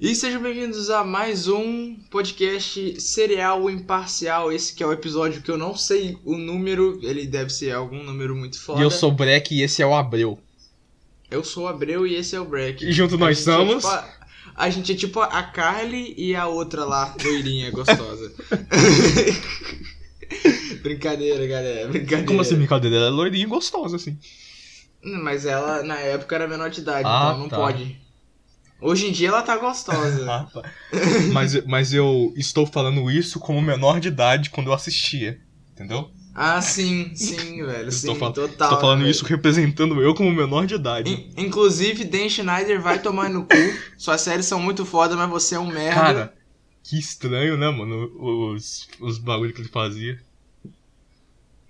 E sejam bem-vindos a mais um podcast serial imparcial. Esse que é o episódio que eu não sei o número, ele deve ser algum número muito foda. E eu sou o Breck e esse é o Abreu. Eu sou o Abreu e esse é o Breck. E junto A nós é somos. tipo a- a gente é tipo a Carly e a outra lá, loirinha, gostosa. brincadeira, galera, brincadeira. Como assim, brincadeira? Ela é loirinha e gostosa, assim. Mas ela, na época, era menor de idade, Ah, então não tá. pode. Hoje em dia ela tá gostosa. Mas, mas eu estou falando isso como menor de idade quando eu assistia. Entendeu? ah, sim, sim, velho. Sim, estou, total. estou falando velho. isso representando eu como menor de idade. In- Inclusive, Dan Schneider vai tomar no cu. Suas séries são muito foda, mas você é um merda. Cara, que estranho, né, mano? Os, os bagulho que ele fazia.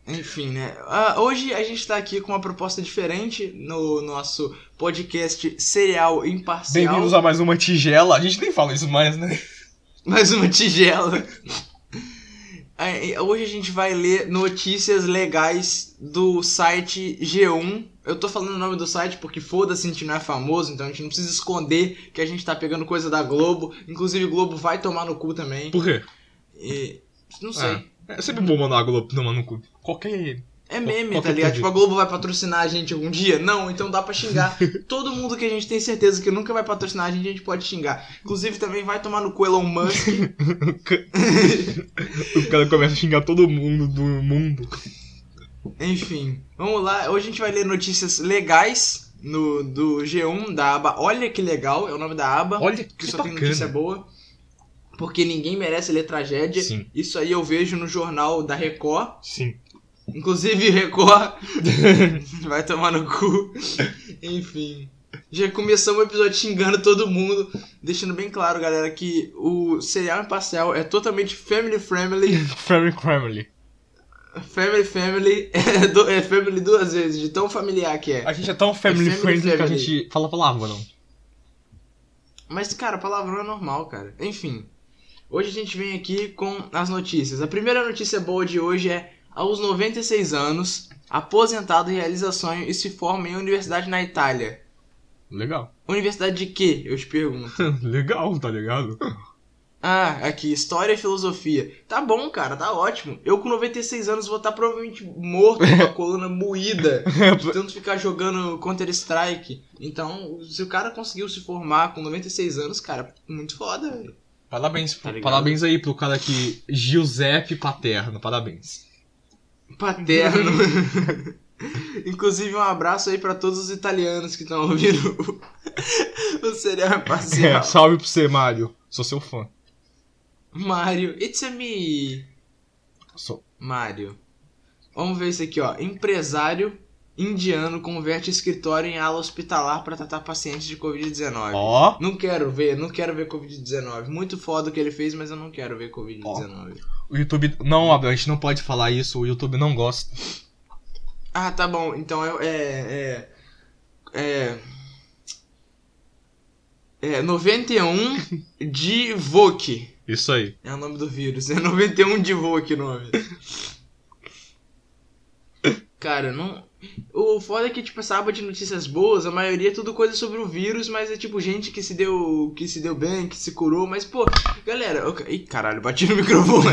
Enfim, né? Ah, hoje a gente tá aqui com uma proposta diferente no nosso podcast serial imparcial. Bem-vindos a mais uma tigela. A gente nem fala isso mais, né? Mais uma tigela. É, Hoje a gente vai ler notícias legais do site G1. Eu tô falando o nome do site porque foda-se, a gente não é famoso, então a gente não precisa esconder que a gente tá pegando coisa da Globo. Inclusive, o Globo vai tomar no cu também. Por quê? E, não sei. É sempre bom mandar a Globo tomar no cu. Qualquer. É meme, tá qualquer ligado? TV. Tipo, a Globo vai patrocinar a gente algum dia? Não, então dá pra xingar. Todo mundo que a gente tem certeza que nunca vai patrocinar a gente, a gente pode xingar. Inclusive, também vai tomar no cu Elon Musk. o cara começa a xingar todo mundo do mundo. Enfim, vamos lá. Hoje a gente vai ler notícias legais no, do G1, da aba Olha que legal, é o nome da aba. Olha que que só tem bacana. notícia boa. Porque ninguém merece ler tragédia. Sim. Isso aí eu vejo no jornal da Record. Sim. Inclusive, Record vai tomar no cu. Enfim. Já começamos o episódio xingando todo mundo, deixando bem claro, galera, que o serial imparcial é totalmente family friendly. Family Family. Family family é, do- é family duas vezes, de tão familiar que é. A gente é tão family, É family friendly que a family. gente fala palavra, não. Mas, cara, palavrão é normal, cara. Enfim. Hoje a gente vem aqui com as notícias. A primeira notícia boa de hoje é: aos 96 anos, aposentado realiza sonho e se forma em universidade na Itália. Legal. Universidade de quê? Eu te pergunto. Legal, tá ligado? Ah, aqui, História e Filosofia. Tá bom, cara, tá ótimo. Eu com 96 anos vou estar provavelmente morto com a coluna moída. De tanto ficar jogando Counter-Strike. Então, se o cara conseguiu se formar com 96 anos, cara, muito foda, velho. Parabéns, Tá parabéns aí pro cara que. Giuseppe Paterno, parabéns. Paterno. Inclusive, um abraço aí pra todos os italianos que estão ouvindo o, serial É, imparcial. salve pra você, Mário. Sou seu fã. Mario, it's a me. Sou. Mário. Vamos ver isso aqui, ó. Empresário indiano converte escritório em ala hospitalar para tratar pacientes de Covid-19. Ó. Não quero ver, não quero ver Covid-19. Muito foda o que ele fez, mas eu não quero ver Covid-19. O YouTube. Não, Abel, a gente não pode falar isso. O YouTube não gosta. Ah, tá bom. Então é. É. É. é, é 91 de Vogue. Isso aí. É o nome do vírus. É 91 de Vogue o nome. Cara, não. O foda é que, tipo, essa aba de notícias boas, a maioria é tudo coisa sobre o vírus, mas é tipo gente que se deu. que se deu bem, que se curou, mas, pô, galera. Eu... Ih, caralho, bati no microfone.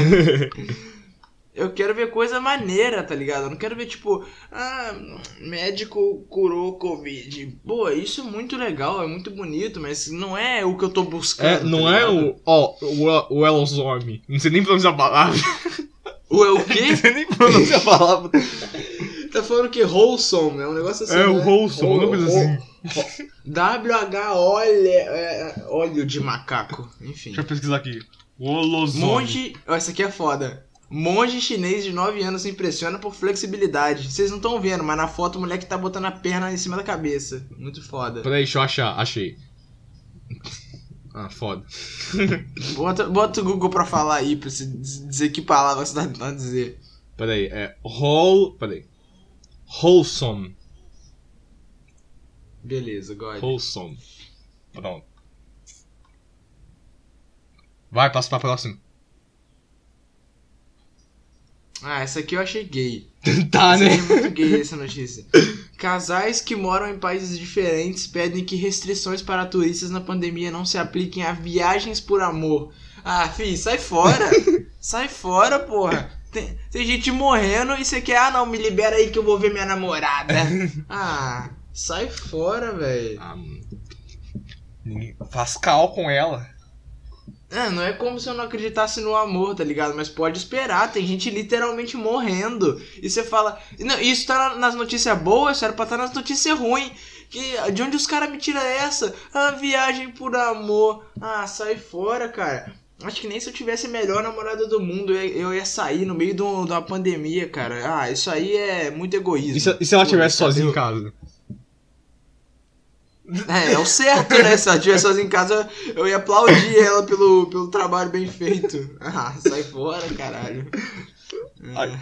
Eu quero ver coisa maneira, tá ligado? Eu não quero ver, tipo, ah, médico curou Covid. Pô, isso é muito legal, é muito bonito, mas não é o que eu tô buscando. É, tá não é ligado? o. Ó, o, o. Não sei nem pronunciar a palavra. O é o Não quê? sei nem pronunciar a palavra. Tá falando que wholesome, é um negócio assim. É o né? Wholesome, uma coisa assim. WH óleo, é, óleo de macaco. Enfim. Deixa eu pesquisar aqui. O Olozorm. Monge. Ó, essa aqui é foda. Monge chinês de 9 anos se impressiona por flexibilidade. Vocês não estão vendo, mas na foto o moleque tá botando a perna em cima da cabeça. Muito foda. Peraí, deixa eu achar. Achei. Ah, foda. Bota, bota o Google pra falar aí, pra você diz- dizer que palavra você tá tentando dizer. Peraí, é. Whole. Peraí. Wholesome. Beleza, God. Wholesome. Pronto. Vai, passa pra próxima. Ah, essa aqui eu achei gay. Tá, Essa né? é muito gay essa notícia. Casais que moram em países diferentes pedem que restrições para turistas na pandemia não se apliquem a viagens por amor. Ah, fi, sai fora. sai fora, porra. Tem, tem gente morrendo e você quer, ah não, me libera aí que eu vou ver minha namorada. Ah, sai fora, velho. Ah, Faz cal com ela. É, não é como se eu não acreditasse no amor, tá ligado? Mas pode esperar, tem gente literalmente morrendo. E você fala. Não, isso tá na- nas notícias boas, isso era pra estar nas notícias ruins. Que, de onde os caras me tiram essa? Ah, viagem por amor. Ah, sai fora, cara. Acho que nem se eu tivesse a melhor namorada do mundo, eu ia, sair no meio do, da pandemia, cara. Ah, isso aí é muito egoísmo. E se, e se ela estivesse sozinha em casa? É, é o certo, né? Se ela estivesse sozinha em casa, eu ia aplaudir ela pelo, pelo trabalho bem feito. Ah, sai fora, caralho. Ai.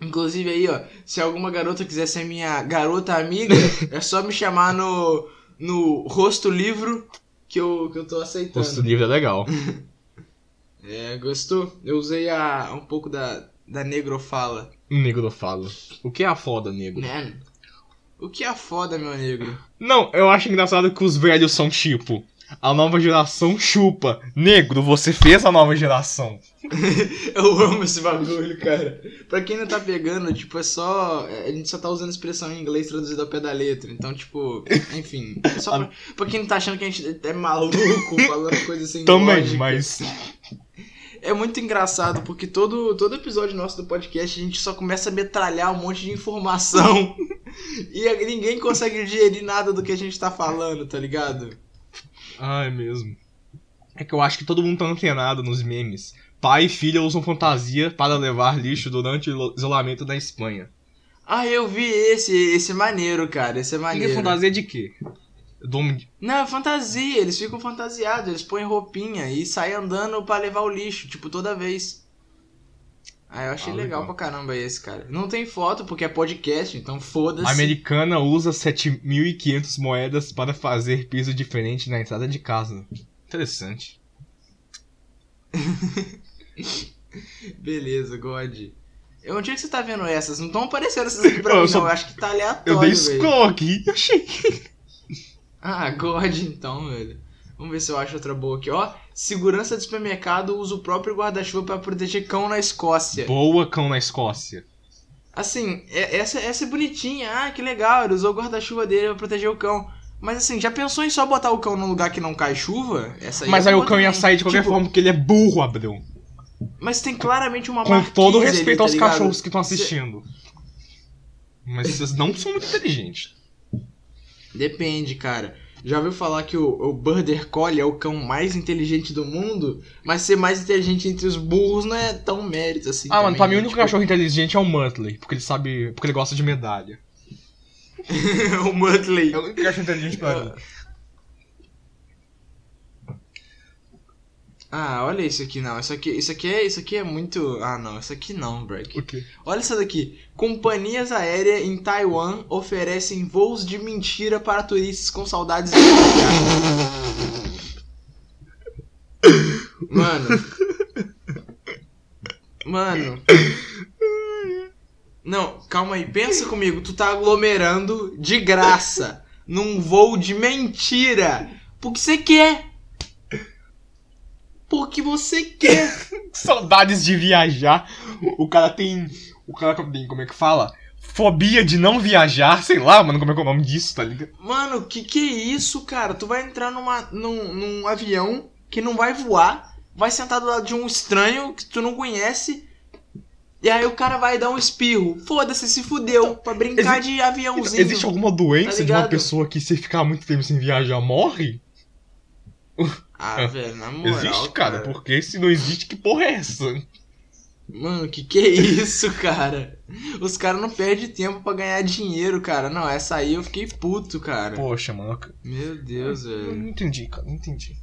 Inclusive aí, ó, se alguma garota quiser ser minha garota amiga, é só me chamar no, no rosto livro que eu, que eu tô aceitando. Rosto livre é legal. É, gostou? Eu usei a, um pouco da, da negrofala. Negro fala. O que é a foda, negro? Né? O que é foda, meu negro? Não, eu acho engraçado que os velhos são tipo. A nova geração chupa. Negro, você fez a nova geração. Eu amo esse bagulho, cara. Pra quem não tá pegando, tipo, é só. A gente só tá usando expressão em inglês traduzida ao pé da letra. Então, tipo, enfim. É só pra, pra quem não tá achando que a gente é maluco falando coisa assim. Também, mas. É muito engraçado, porque todo, todo episódio nosso do podcast a gente só começa a metralhar um monte de informação. e ninguém consegue digerir nada do que a gente tá falando, tá ligado? Ah, é mesmo. É que eu acho que todo mundo tá antenado nos memes. Pai e filha usam fantasia para levar lixo durante o isolamento na Espanha. Ah, eu vi esse, esse maneiro, cara. Esse é E maneiro. fantasia de quê? Dom Não, é fantasia, eles ficam fantasiados, eles põem roupinha e saem andando pra levar o lixo, tipo, toda vez. Ah, eu achei Ah, legal, legal. pra caramba esse, cara. Não tem foto porque é podcast, então foda-se. A americana usa 7.500 moedas para fazer piso diferente na entrada de casa. Interessante. Beleza, God. Eu- Onde é que você tá vendo essas? Não estão aparecendo essas aqui pra Eu mim, só- não. Eu acho que tá Eu aleatório, dei velho. scroll aqui. Achei. Ah, God, então, velho. Vamos ver se eu acho outra boa aqui, ó. Segurança de supermercado usa o próprio guarda-chuva pra proteger cão na Escócia. Boa cão na Escócia. Assim, é- essa, essa é bonitinha. Ah, que legal. Ele usou o guarda-chuva dele pra proteger o cão. Mas assim, já pensou em só botar o cão num lugar que não cai chuva? Essa Mas é aí o cão ia sair de qualquer Tipo, forma porque ele é burro, Abreu. Mas tem claramente uma Com todo o ali, respeito tá aos ligado? cachorros que estão Cê- assistindo. Mas vocês não são muito inteligentes. Depende, cara. Já ouviu falar que o, o Border Collie é o cão mais inteligente do mundo? Mas ser mais inteligente entre os burros não é tão mérito assim. Ah, mano, também, pra mim o único Tipo, cachorro inteligente é o Muttley, porque ele sabe. porque ele gosta de medalha. o Muttley. É o único cachorro inteligente pra mim. Ah, olha isso aqui, não. Isso aqui, isso aqui é, isso aqui é muito. Ah, não, isso aqui não, Break. O quê? Olha isso daqui. Companhias aéreas em Taiwan oferecem voos de mentira para turistas com saudades de. Mano. Mano. Não, calma aí. Pensa comigo. Tu tá aglomerando de graça num voo de mentira. Porque você quer. Porque você quer. Saudades de viajar. O cara tem. O cara tem, como é que fala? Fobia de não viajar, sei lá, mano, como é que é o nome disso, tá ligado? Mano, que que é isso, cara? Tu vai entrar numa, num, num avião que não vai voar, vai sentar do lado de um estranho que tu não conhece, e aí o cara vai dar um espirro. Foda-se, se fudeu, pra brincar de aviãozinho. Existe alguma doença Tá de uma pessoa que se ficar muito tempo sem viajar morre? Ah, velho, na moral. existe, cara, porque se não existe, que porra é essa? Mano, que que é isso, cara? Os caras não perdem tempo pra ganhar dinheiro, cara. Não, essa aí eu fiquei puto, cara. Poxa, mano. Meu Deus, eu velho. não entendi, cara, não entendi.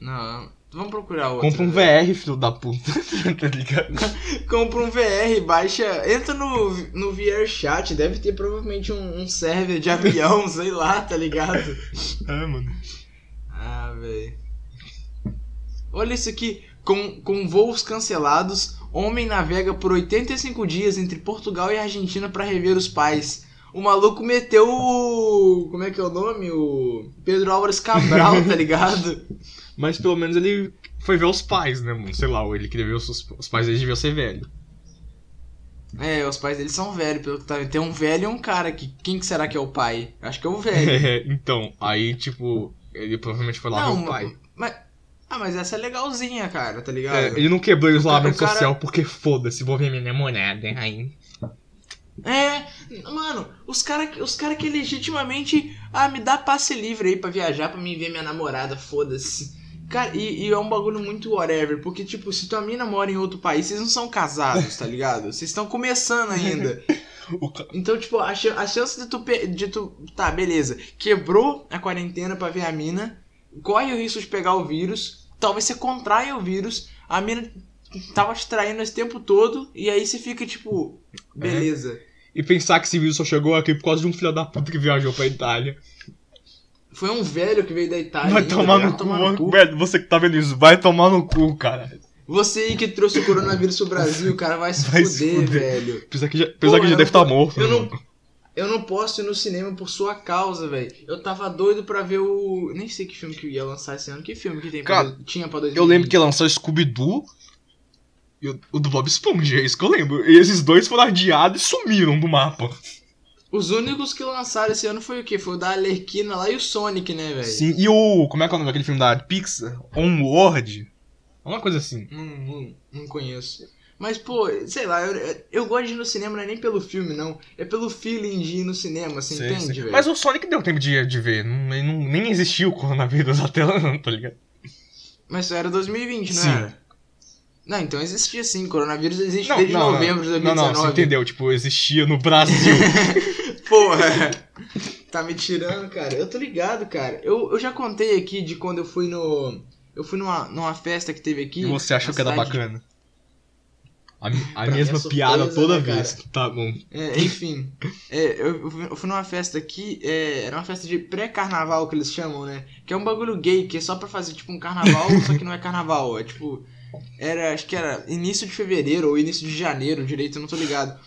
Não, vamos procurar outra. Compra um velho. VR, filho da puta, tá ligado? Compra um VR, baixa. Entra no, no VR Chat, deve ter provavelmente um, um server de avião, sei lá, tá ligado? É, mano. Ah, velho. Olha isso aqui. Com, com voos cancelados, homem navega por 85 dias entre Portugal e Argentina para rever os pais. O maluco meteu o. Como é que é o nome? O Pedro Álvares Cabral, tá ligado? Mas pelo menos ele foi ver os pais, né, mano? Sei lá, ou ele queria ver os, os pais dele deviam ser velho. É, os pais dele são velhos, pelo que tá. Tem um velho e um cara aqui. Quem que será que é o pai? Acho que é o velho. É, então, aí, tipo, ele provavelmente foi lá ver o pai. Mas, ah, mas essa é legalzinha, cara, tá ligado? É, ele não quebrou o isolamento cara- social porque foda-se, vou ver minha namorada, aí. É, mano, os caras os cara que legitimamente. Ah, me dá passe livre aí pra viajar, pra mim ver minha namorada, foda-se. Cara, e, e é um bagulho muito whatever, porque, tipo, se tua mina mora em outro país, vocês não são casados, tá ligado? Vocês estão começando ainda. Então, tipo, a, a chance de tu, de tu. Tá, beleza. Quebrou a quarentena pra ver a mina, corre o risco de pegar o vírus, talvez você contraia o vírus, a mina tava te traindo esse tempo todo, e aí você fica, tipo, beleza. E pensar que esse vírus só chegou aqui por causa de um filho da puta que viajou pra Itália. Foi um velho que veio da Itália. Vai ainda, tomar vai no cu, tomar mano. Velho, você que tá vendo isso, vai tomar no cu, cara. Você aí que trouxe o coronavírus pro Brasil, cara, vai se Vai se fuder, fuder. velho. Apesar que já, apesar Pô, que já deve não estar po- morto. eu não- mano. Eu não posso ir no cinema por sua causa, velho. Eu tava doido pra ver o. Nem sei que filme que ia lançar esse ano. Que filme que tem pra... Cara, tinha pra 2020? Eu lembro que lançou Scooby-Doo e o, o do Bob Esponja, é isso que eu lembro. E esses dois foram adiados e sumiram do mapa. Os únicos que lançaram esse ano foi o quê? Foi o da Alerquina lá e o Sonic, né, velho? Sim, e o. Como é que é o nome daquele filme da Pixar? Onward? Uma coisa assim. Não, não, não conheço. Mas, pô, sei lá, eu, eu gosto de ir no cinema não é nem pelo filme, não. É pelo feeling de ir no cinema, você entende, velho? Mas o Sonic deu tempo de, de ver. Não, não- nem existiu o coronavírus até lá, não, tá ligado? Mas era 2020, não Sim. era? Não, então existia sim. Coronavírus existe desde novembro de não, 2019. não, você entendeu? Tipo, existia no Brasil. Porra! Tá me tirando, cara. Eu tô ligado, cara. Eu, eu já contei aqui de quando eu fui no. Eu fui numa, numa festa que teve aqui. e você achou que era bacana? A, a é mesma surpresa, piada toda né, cara? vez. Tá bom. É, enfim, é, eu, eu fui numa festa aqui, é, era uma festa de pré-carnaval que eles chamam, né? Que é um bagulho gay, que é só pra fazer tipo um carnaval, só que não é carnaval, é tipo. Era, acho que era início de fevereiro ou início de janeiro, direito, eu não tô ligado.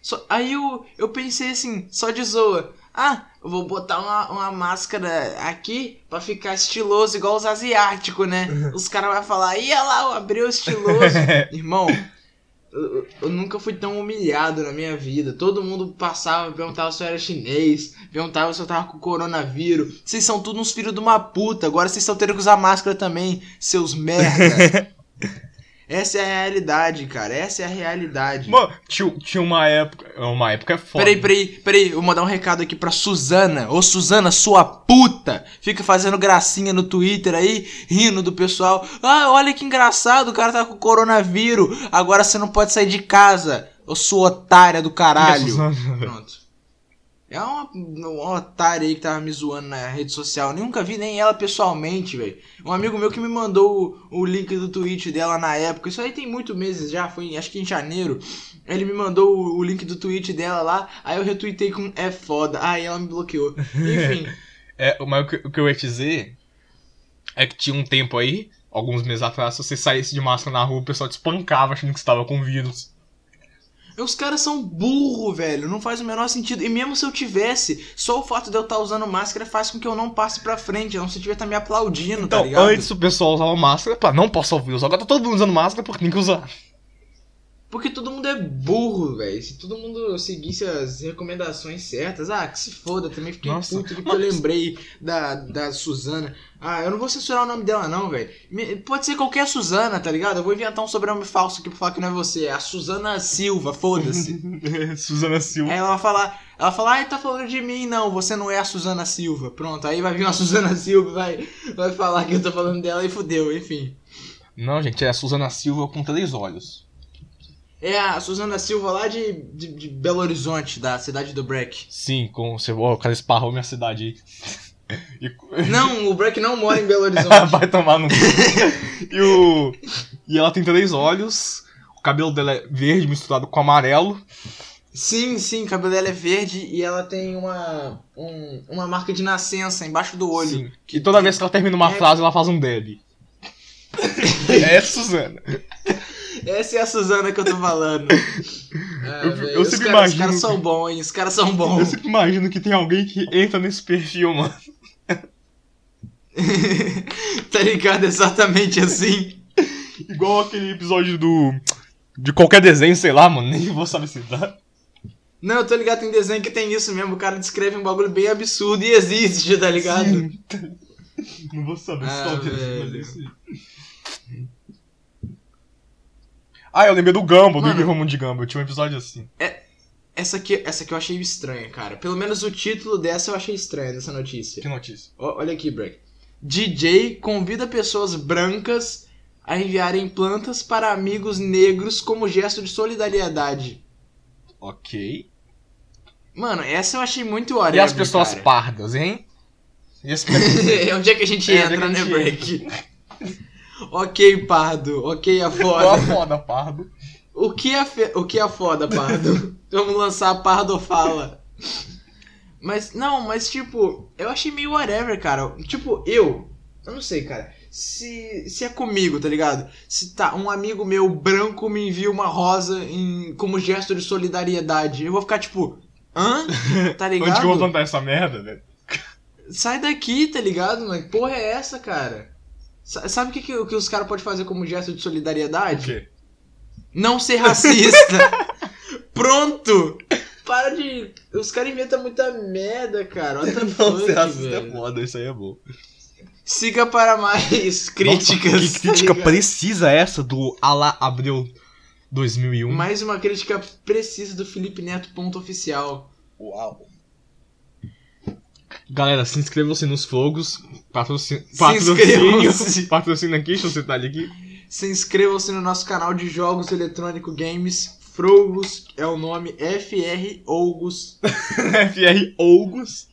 Só, aí eu, eu pensei assim, só de zoa. Ah, eu vou botar uma, uma máscara aqui pra ficar estiloso, igual os asiáticos, né? Os caras vão falar, ia lá, o abril estiloso. Irmão, eu, eu nunca fui tão humilhado na minha vida. Todo mundo passava, perguntava se eu era chinês, perguntava se eu tava com coronavírus. Vocês são tudo uns filhos de uma puta. Agora vocês estão tendo que usar máscara também, seus merda. Essa é a realidade, cara. Essa é a realidade. Mano, tinha, tinha uma época. Uma época é foda. Peraí, peraí, peraí, vou mandar um recado aqui pra Suzana. Ô Suzana, sua puta! Fica fazendo gracinha no Twitter aí, rindo do pessoal. Ah, olha que engraçado, o cara tá com coronavírus. Agora você não pode sair de casa. Ô sua otária do caralho. Pronto. É uma, uma otária aí que tava me zoando na rede social. Eu nunca vi nem ela pessoalmente, velho. Um amigo meu que me mandou o, o link do tweet dela na época. Isso aí tem muitos meses já, foi acho que em janeiro. Ele me mandou o, o link do tweet dela lá. Aí eu retuitei com é foda. Aí ela me bloqueou. Enfim. É, mas o que, o que eu ia dizer é que tinha um tempo aí, alguns meses atrás, se você saísse de máscara na rua, o pessoal te espancava achando que você tava com vírus. Os caras são burro, velho. Não faz o menor sentido. E mesmo se eu tivesse, só o fato de eu estar usando máscara faz com que eu não passe pra frente. A não se tiver tá me aplaudindo, tá Então, ligado? antes o pessoal usava máscara, pá, não passar o vírus. Agora tá todo mundo usando máscara porque tem que usar. Porque todo mundo é burro, velho. Se todo mundo seguisse as recomendações certas, ah, que se foda, também fiquei Nossa, puto porque mas- eu lembrei da, da Suzana. Ah, eu não vou censurar o nome dela, não, velho. Pode ser qualquer Suzana, tá ligado? Eu vou inventar um sobrenome falso aqui pra falar que não é você. É a Suzana Silva, foda-se. Suzana Silva. aí ela vai falar, ela fala, ai, tá falando de mim, não, você não é a Suzana Silva. Pronto, aí vai vir uma Suzana Silva vai, vai falar que eu tô falando dela e fudeu, enfim. Não, gente, é a Suzana Silva com três olhos. É a Suzana Silva lá de, de, de Belo Horizonte, da cidade do Breck. Sim, com você. Ó, o cara esparrou minha cidade aí. E- Não, o Breck não mora em Belo Horizonte. Vai tomar no. e o. E ela tem três olhos. O cabelo dela é verde misturado com amarelo. sim, sim, o cabelo dela é verde e ela tem uma, um- uma marca de nascença embaixo do olho. Sim. E toda vez que ela termina uma É. frase, ela faz um deb. É, Suzana. Essa é a Suzana que eu tô falando. Ah, Eu- velho, eu os sempre caras, os imagino caras que- são bons, hein? Os caras são Eu bons. sempre imagino que tem alguém que entra nesse perfil, mano. tá ligado? Exatamente assim. Igual aquele episódio do. De qualquer desenho, sei lá, mano. Nem vou saber se dá. Não, eu tô ligado, tem desenho que tem isso mesmo. O cara descreve um bagulho bem absurdo e existe, tá ligado? Sim. Não vou saber se Ah, qual desenho, mas. É. Ah, eu lembrei do Gumball, do Mano. Guilherme de Gumball. Tinha um episódio assim. Essa aqui, essa aqui eu achei estranha, cara. Pelo menos o título dessa eu achei estranha, dessa notícia. Que notícia. Ó, olha aqui, Break. DJ convida pessoas brancas a enviarem plantas para amigos negros como gesto de solidariedade. Ok. Mano, essa eu achei muito E whatever, as pessoas cara. pardas, hein? E as Onde é que a gente É, é entra, né, gente Break? Ok, pardo. Ok, a Qual foda. a foda, pardo? O que é, fe... o que é foda, Pardo? Vamos lançar a Pardo Fala. Mas, não, mas tipo, eu achei meio whatever, cara. Tipo, eu, eu não sei, cara. Se, se é comigo, tá ligado? Se tá um amigo meu branco me envia uma rosa em, como gesto de solidariedade, eu vou ficar tipo, hã? Tá Onde que eu vou ligado? plantar essa merda, velho? Sai daqui, tá ligado? Que porra é essa, cara? Sa- Sabe o que, que, que os caras podem fazer como gesto de O solidariedade? quê? Não ser racista. Pronto. Para de. Os caras inventam muita merda, cara. What Não, fuck, ser racista é velho. foda, isso aí é bom. Siga para mais críticas. Nossa, que crítica tá precisa essa do Alá Abreu 2001? Mais uma crítica precisa do Felipe Neto, ponto oficial. Uau. Galera, se inscrevam-se nos fogos. Patrocínio. Aqui, deixa eu ali aqui. Se inscrevam-se no nosso canal de jogos eletrônico games. Frogos é o nome FR Ougus. FR Ogos.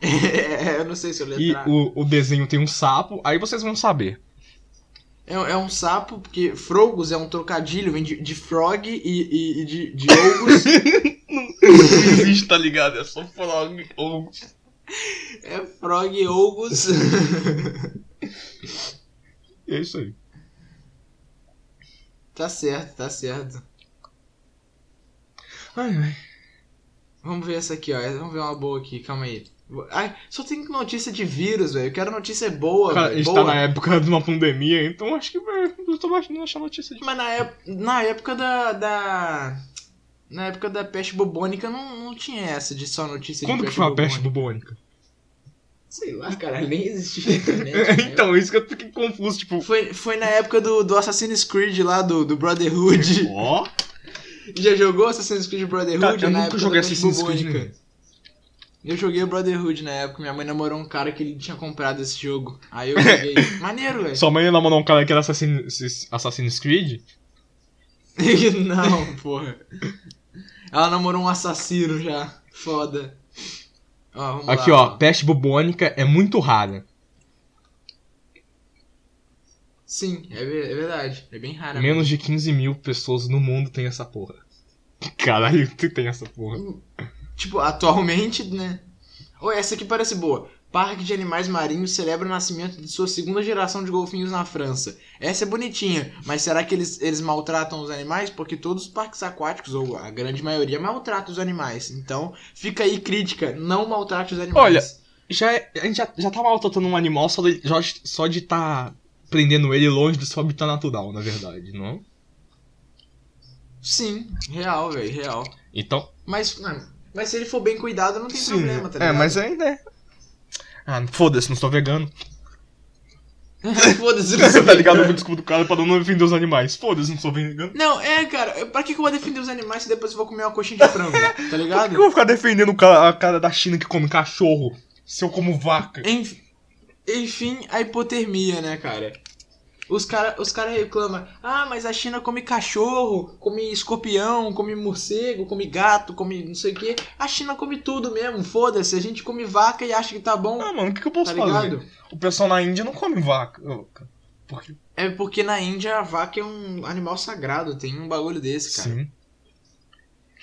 É, eu não sei se eu E letrar. o, o desenho tem um sapo, aí vocês vão saber. É, é um sapo, porque Frogos é um trocadilho, vem de, de frog e, e- e de, de Ougus. Não existe, tá ligado? É só frog. Ogos. É Frog Ougus. E é isso aí. tá certo, tá certo. Ai, ai. Vamos ver essa aqui, ó. Vamos ver uma boa aqui, calma aí. Ai, só tem notícia de vírus, velho. Eu quero notícia boa, Cara, a velho. gente boa. tá na época de uma pandemia, então acho que vai. Eu tô achando notícia de. Mas na, ép- na época da, da. Na época da peste bubônica não, não tinha essa de só notícia Quando de que peste foi a bubônica. peste bubônica? Sei lá, cara, nem existia internet. né? então, isso que eu fiquei confuso, tipo. Foi, foi na época do, do Assassin's Creed lá, do, do Brotherhood. Ó. Já jogou Assassin's Creed Brotherhood? Cara, eu na nunca época joguei Assassin's Creed nenhum. Eu joguei o Brotherhood na época, minha mãe namorou um cara que ele tinha comprado esse jogo. Aí eu joguei. Maneiro, velho. Sua mãe namorou um cara que era Assassin's, Assassin's Creed? Não, porra. Ela namorou um assassino já. Foda. Ó, Aqui, lá, ó, peste bubônica é muito rara. Sim, é, é verdade. É bem raro. Menos de 15 mil pessoas no mundo tem essa porra. Caralho, tu tem essa porra. Tipo, atualmente, né? Ou essa aqui parece boa. Parque de Animais Marinhos celebra o nascimento de sua segunda geração de golfinhos na França. Essa é bonitinha, mas será que eles, eles maltratam os animais? Porque todos os parques aquáticos, ou a grande maioria, maltratam os animais. Então, fica aí crítica, não maltrate os animais. Olha, Já, é- a gente já, já tá maltratando um animal só de, já- só de tá prendendo ele longe do seu habitat natural, na verdade, não? Sim, real, velho, real. Então. Mas, mano, mas se ele for bem cuidado, não tem Sim, problema, tá é, ligado? mas ainda é. Ah, foda-se, não sou vegano. Foda-se, não sou tá ligado? vegano. O desculpa do cara pra não defender os animais. Foda-se, não sou vegano. Não, é, cara, pra que, que eu vou defender os animais se depois eu vou comer uma coxinha de frango, tá Por que ligado? eu vou ficar defendendo o cara, a cara da China que come cachorro se eu como vaca? Enf- Enfim, a hipotermia, né, cara? Os caras os cara reclamam, ah, mas a China come cachorro, come escorpião, come morcego, come gato, come não sei o quê. A China come tudo mesmo, foda-se. A gente come vaca e acha que tá bom, Ah, mano, o que, que eu posso tá fazer? ligado? O pessoal na Índia não come vaca. Por quê? É porque na Índia a vaca é um animal sagrado, tem um bagulho desse, cara. Sim.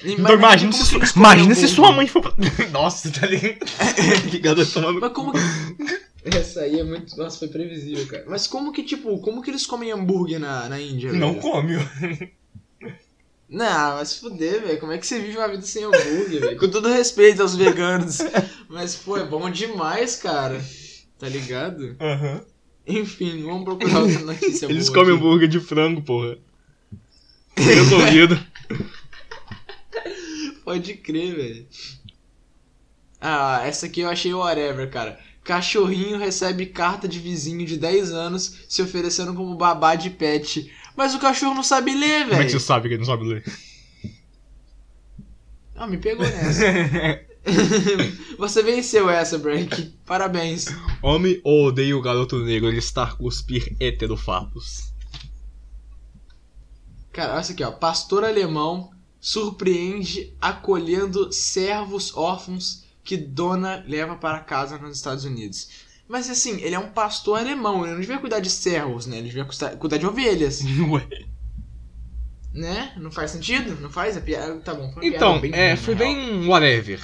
Então imagina se, que su- imagina se sua mãe for. Nossa, tá ligado? Ligado tomando. Mas como, Essa aí é muito. Nossa, foi previsível, cara. Mas como que, tipo, como que eles comem hambúrguer na, na Índia, Não velho? come. Não, mas fuder, velho. Como é que você vive uma vida sem hambúrguer, velho? Com todo respeito aos veganos. Mas, pô, é bom demais, cara. Tá ligado? Aham. Enfim, vamos procurar outra notícia Eles comem aqui. hambúrguer de frango, porra. Resolvido. Pode crer, velho. Ah, essa aqui eu achei whatever, cara. Cachorrinho recebe carta de vizinho de 10 anos se oferecendo como babá de pet. Mas o cachorro não sabe ler, Como é que você velho. sabe que ele não sabe ler? Ah, me pegou nessa. Você venceu essa, Break. Parabéns. Homem ou odeia o garoto negro listar cuspir heterofatos. Cara, olha isso aqui, ó. Pastor alemão surpreende acolhendo servos órfãos que dona leva para casa nos Estados Unidos. Mas assim, ele é um pastor alemão, ele não devia cuidar de servos, né? Ele devia cuidar de ovelhas, Ué. né? Não faz sentido? Não faz? A piada. Tá bom, Então, bem é, foi bem whatever.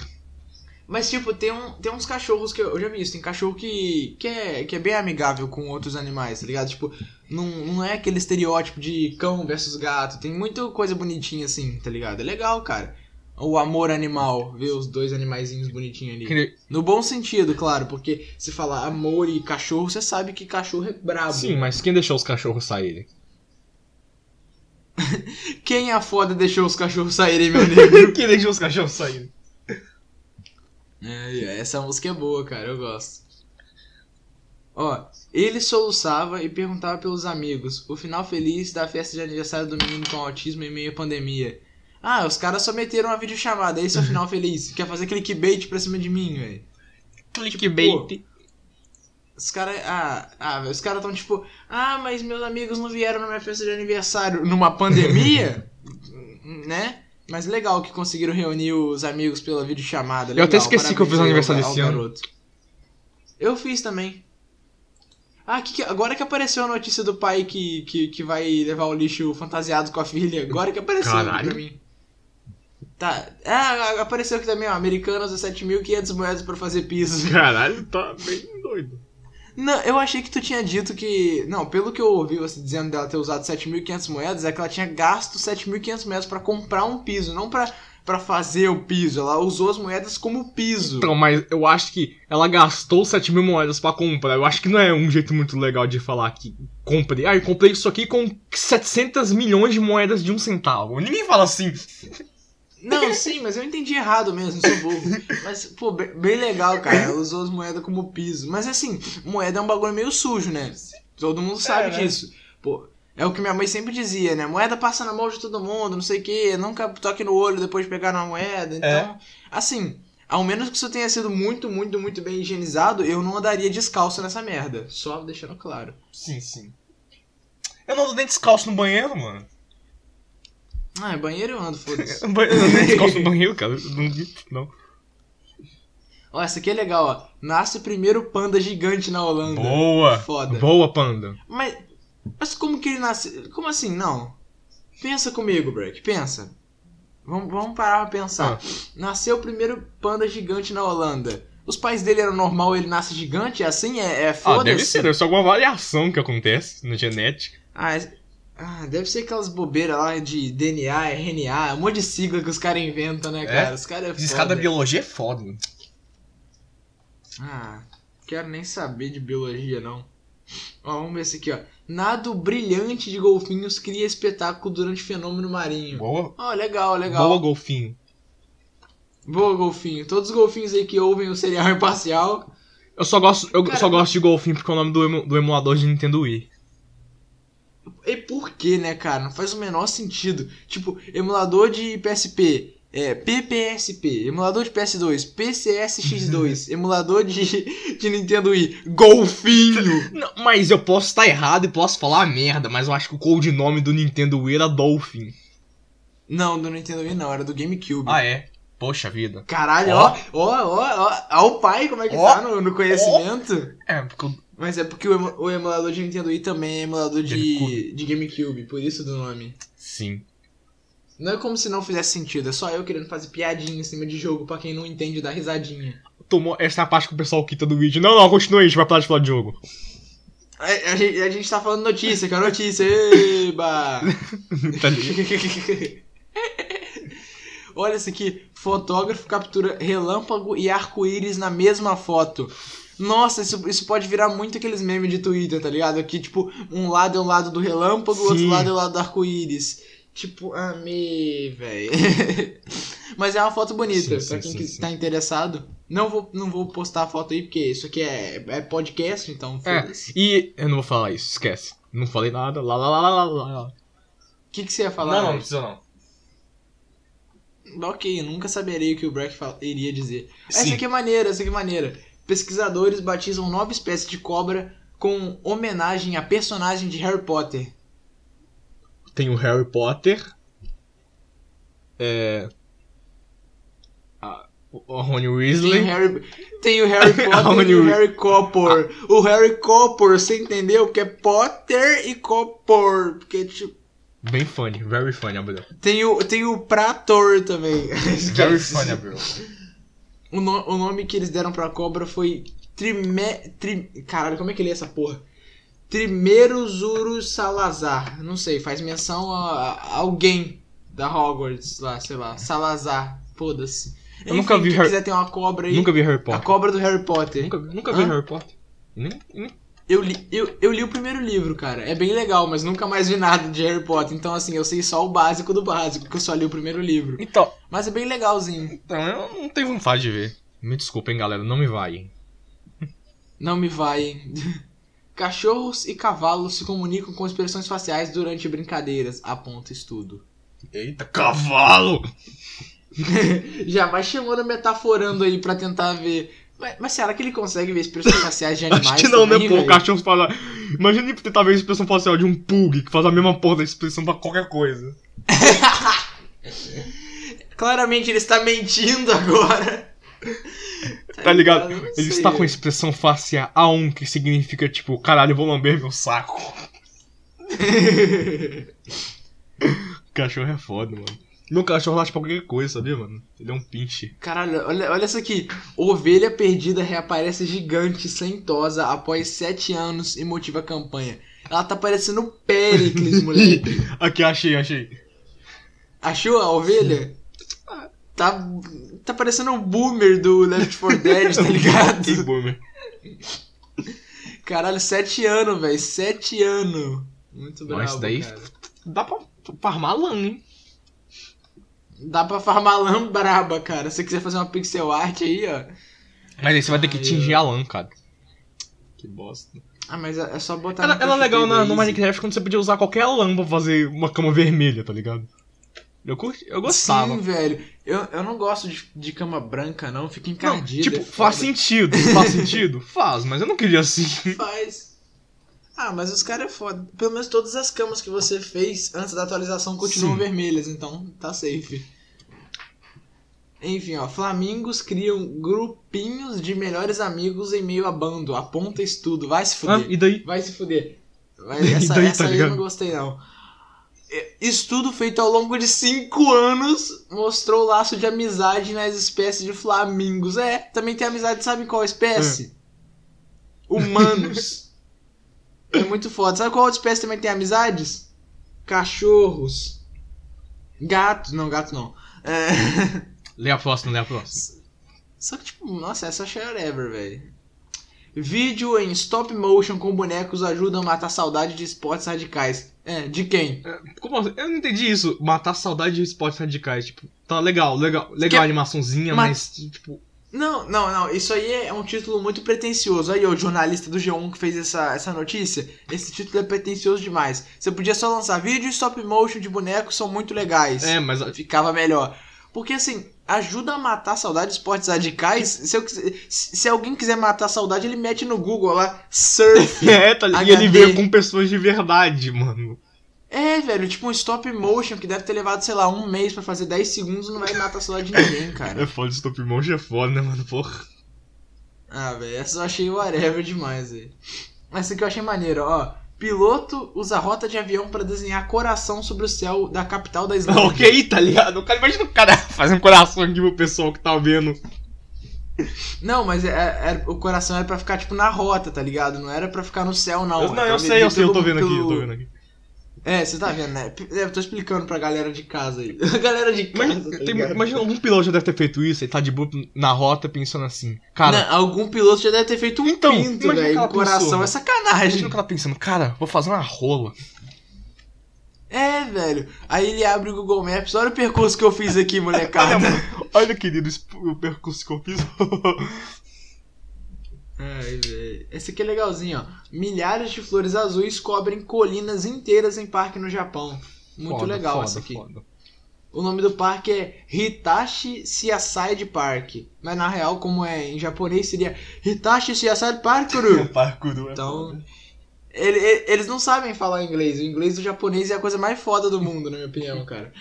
Mas, tipo, tem, um, tem uns cachorros que eu, eu já vi isso. Tem cachorro que, que, é, que é bem amigável com outros animais, tá ligado? Tipo, não, não é aquele estereótipo de cão versus gato. Tem muita coisa bonitinha assim, tá ligado? É legal, cara. O amor animal, ver os dois animaizinhos bonitinhos ali. Que- No bom sentido, claro, porque se falar amor e cachorro, você sabe que cachorro é brabo. Sim, mas quem deixou os cachorros saírem? Quem é foda deixou os cachorros saírem, meu nego? quem deixou os cachorros saírem? É, essa música é boa, cara, eu gosto. Ó, ele soluçava e perguntava pelos amigos. O final feliz da festa de aniversário do menino com autismo em meio à pandemia. Ah, os caras só meteram uma videochamada, esse é o final feliz. Quer fazer clickbait pra cima de mim, velho. Clickbait. Os caras. Ah, ah, os caras tão tipo. Ah, mas meus amigos não vieram na minha festa de aniversário numa pandemia? né? Mas legal que conseguiram reunir os amigos pela videochamada. Eu até legal, esqueci que eu fiz parabéns aniversário ao- ao esse ano. garoto. Eu fiz também. Ah, que que- agora que apareceu a notícia do pai que, que, que vai levar o lixo fantasiado com a filha. Agora que apareceu Caralho. pra mim. Tá. Ah, apareceu aqui também, ó. Americanos a 7.500 moedas pra fazer piso. Caralho, tá bem doido. Não, eu achei que tu tinha dito que. Não, pelo que eu ouvi você dizendo dela ter usado 7.500 moedas, é que ela tinha gasto 7.500 moedas pra comprar um piso, não pra, pra fazer o piso. Ela usou as moedas como piso. Então, mas eu acho que ela gastou 7 mil moedas pra comprar. Eu acho que não é um jeito muito legal de falar que comprei. Ah, eu comprei isso aqui com 700 milhões de moedas de um centavo. Ninguém fala assim. Não, sim, mas eu entendi errado mesmo, sou burro. Mas, pô, bem, bem legal, cara. Usou as moedas como piso. Mas assim, moeda é um bagulho meio sujo, né? Todo mundo sabe né? disso. Pô, é o que minha mãe sempre dizia, né? Moeda passa na mão de todo mundo, não sei o quê. Nunca toque no olho depois de pegar na moeda. Então, É. assim, ao menos que isso tenha sido muito, muito, muito bem higienizado, eu não andaria descalço nessa merda. Só deixando claro. Sim, sim. Eu não ando nem descalço no banheiro, mano. Ah, banheiro eu ando, foda-se. Eu nem descalço no banheiro, cara. Não, não. Ó, essa aqui é legal, ó. Nasce o primeiro panda gigante na Holanda. Boa. Foda. Boa, panda. Mas, mas como que ele nasce? Como assim? Não. Pensa comigo, Break. Pensa. Vamos, vamos parar pra pensar. Nasceu o primeiro panda gigante na Holanda. Os pais dele eram normal, ele nasce gigante? É assim? É, é Ah, foda-se? deve ser. Deve ser alguma variação que acontece na genética. Ah, é- ah, deve ser aquelas bobeiras lá de DNA, RNA, um monte de sigla que os caras inventam, né, cara? Os caras é foda. biologia é foda. Ah, quero nem saber de biologia, não. Ó, vamos ver esse aqui, ó. Nado brilhante de golfinhos cria espetáculo durante fenômeno marinho. Boa. Ó, legal, legal. Boa, golfinho. Boa, golfinho. Todos os golfinhos aí que ouvem o serial imparcial. Eu só gosto, eu Cara, só gosto de golfinho porque é o nome do, emu- do emulador de Nintendo Wii. E por quê, né, cara? Não faz o menor sentido. Tipo, emulador de PSP, é, PPSP, emulador de PS2, PCSX2, emulador de, de Nintendo Wii, golfinho! Não, mas eu posso estar errado e posso falar merda, mas eu acho que o codinome do Nintendo Wii era Dolphin. Não, do Nintendo Wii não, era do GameCube. Ah, é? Poxa vida. Caralho, Ó. ó, ó, ó, ó, ó o pai como é que Ó. tá no, no conhecimento. É, porque eu- Mas é porque o, emu- o emulador de Nintendo Wii também é emulador de, GameCube. de GameCube, por isso do nome. Sim. Não é como se não fizesse sentido, é só eu querendo fazer piadinha em cima de jogo pra quem não entende dar risadinha. tomou. Essa é a parte que o pessoal quita do vídeo. Não, não, continua aí, a gente vai parar de falar de jogo. A, a gente, a gente tá falando notícia, que é notícia. Eba! Tá? Olha isso aqui. Fotógrafo captura relâmpago e arco-íris na mesma foto. Nossa, isso, isso pode virar muito aqueles memes de Twitter, tá ligado? Aqui, tipo, um lado é o lado do relâmpago, o outro Sim. lado é o lado do arco-íris. Tipo, amei, velho. Mas é uma foto bonita, Sim, pra sim, quem sim, que tá interessado. Não vou, não vou postar a foto aí, porque isso aqui é, é podcast, então É, e eu não vou falar isso, esquece. Não falei nada, lá lá lá lá lá lá. O que, que você ia falar? velho? precisa não. Ok, eu nunca saberei o que o Breck fal- iria dizer. Essa Sim. aqui é maneira, essa aqui é maneira. Pesquisadores batizam nova espécie de cobra com homenagem a personagem de Harry Potter. Tem o Harry Potter. É. a- O Rony Tem o Weasley. Harry, tem o Harry Potter e o. Harry Copper. O Harry Copper, você entendeu? Porque é Potter e Copper. Porque, tipo, Bem funny, very funny, Abreu. tem o, tem o Prator também. Very funny, Abreu. O, no- o nome que eles deram pra cobra foi Trime... Tri... Caralho, como é que ele é essa porra? Trimeruzurus Salazar. Não sei, faz menção a, a alguém da Hogwarts lá, sei lá. Salazar. Foda-se. Eu nunca vi quem Harry- quiser ter uma cobra aí. Nunca vi Harry A Potter. cobra do Harry Potter. Nunca, nunca vi? Harry Potter. Nem, nem- Eu, li, eu, eu li o primeiro livro, cara. É bem legal, mas nunca mais vi nada de Harry Potter. Então, assim, eu sei só o básico do básico, porque eu só li o primeiro livro. Então, Mas é bem legalzinho. então, eu não tenho vontade de ver. Me desculpem, galera, não me vai. Não me vai? Cachorros e cavalos se comunicam com expressões faciais durante brincadeiras, aponta estudo. Eita, cavalo! Já vai chamando, metaforando aí pra tentar ver. Mas, mas será que ele consegue ver expressões faciais de animais? Acho que não, também, né, pô? O cachorro fala. Imagina tentar ver a expressão facial de um pug que faz a mesma porra da expressão pra qualquer coisa. Claramente ele está mentindo agora. Tá ligado? Não Ele está com a expressão facial A1, que significa tipo, caralho, eu vou lamber meu saco. O cachorro é foda, mano. Meu cachorro late pra qualquer coisa, sabia, mano? Ele é um pinche. Caralho, olha, olha isso aqui. Ovelha perdida reaparece gigante, sentosa, após sete anos e motiva a campanha. Ela tá parecendo Pericles, moleque. Aqui, achei, achei. Achou a ovelha? Tá, tá parecendo o boomer do Left 4 Dead, tá ligado? Boomer. Caralho, sete anos, velho. Sete anos. Muito bravo, Mas daí- cara. Dá pra farmar lã, hein? Dá pra farmar lã braba, cara. Se você quiser fazer uma pixel art aí, ó. Mas aí você vai ter que Ai, tingir a lã, cara. Que bosta. Ah, mas é é só botar Era, era legal na- no. Minecraft quando você podia usar qualquer lã pra fazer uma cama vermelha, tá ligado? Eu, curti, eu gostava. Sim, velho. Eu, eu não gosto de, de cama branca, não. Fica Não, encardida. tipo, é faz sentido. Faz sentido? Faz, mas eu não queria assim. Faz. Ah, mas os caras é foda. Pelo menos todas as camas que você fez antes da atualização continuam Sim. vermelhas, então tá safe. Enfim, ó. Flamingos criam grupinhos de melhores amigos em meio a bando. Aponta estudo. Vai se Ah, fuder. e daí? Vai se fuder. Vai- essa daí, essa tá aí eu não gostei, não. É, Estudo feito ao longo de 5 anos mostrou o laço de amizade nas espécies de flamingos. É, também tem amizade, sabe qual espécie? Humanos. é muito foda. Sabe qual outra espécie também tem amizades? Cachorros. Gatos. Não, gato não. É... Lê a próxima, lê a próxima. Só que, tipo, nossa, essa é whatever, velho. Vídeo em stop motion com bonecos ajuda a matar saudade de esportes radicais. É, de quem? Como assim? Eu não entendi isso. Matar saudade de esportes radicais. Tipo, tá legal, legal. Legal Que- a animaçãozinha, Ma- mas, tipo. Não, não, não. Isso aí é um título muito pretencioso. Aí, o jornalista do G1 que fez essa, essa notícia. Esse título é pretencioso demais. Você podia só lançar vídeo em stop motion de bonecos são muito legais. É, mas. Ficava melhor. Porque assim, ajuda a matar a saudade de esportes radicais. Se, eu se alguém quiser matar a saudade, ele mete no Google lá, surf. É, tá ligado? E ele veio com pessoas de verdade, mano. É, velho, tipo um stop motion que deve ter levado, sei lá, um mês pra fazer 10 segundos não vai matar a saudade de ninguém, cara. É foda, stop motion é foda, né, mano? Porra. Ah, velho, essa eu achei whatever demais, velho. Essa aqui eu achei maneiro, ó. Piloto usa rota de avião pra desenhar coração sobre o céu da capital da Islândia. ok, tá ligado? O cara, imagina o cara fazendo coração aqui pro pessoal que tá vendo. Não, mas é- é- o coração era pra ficar, tipo, na rota, tá ligado? Não era pra ficar no céu, não. Eu, não, Era eu sei, eu sei, eu tô pelo- vendo aqui, eu tô vendo aqui. É, você tá vendo, né? É, Eu tô explicando pra galera de casa aí. A galera de casa. Mas, tá tem- imagina, algum piloto já deve ter feito isso, ele tá de boa na rota pensando assim, cara, Não, algum piloto já deve ter feito um Então, pinto, imagina velho. O coração pessoa. é sacanagem. imagina o cara pensando, cara, vou fazer uma rola. É, velho. Aí ele abre o Google Maps. Olha o percurso que eu fiz aqui, molecada. Olha, querido, o percurso que eu fiz. Ai, velho. Esse aqui é legalzinho, ó. Milhares de flores azuis cobrem colinas inteiras em parque no Japão. Muito Foda, legal foda, essa aqui. foda. O nome do parque é Hitachi Seaside Park. Mas na real, como é em japonês, seria Hitachi Seaside Park. Parkour é Então, ele- ele- eles não sabem falar inglês. O inglês do japonês é a coisa mais foda do mundo, na minha opinião, cara.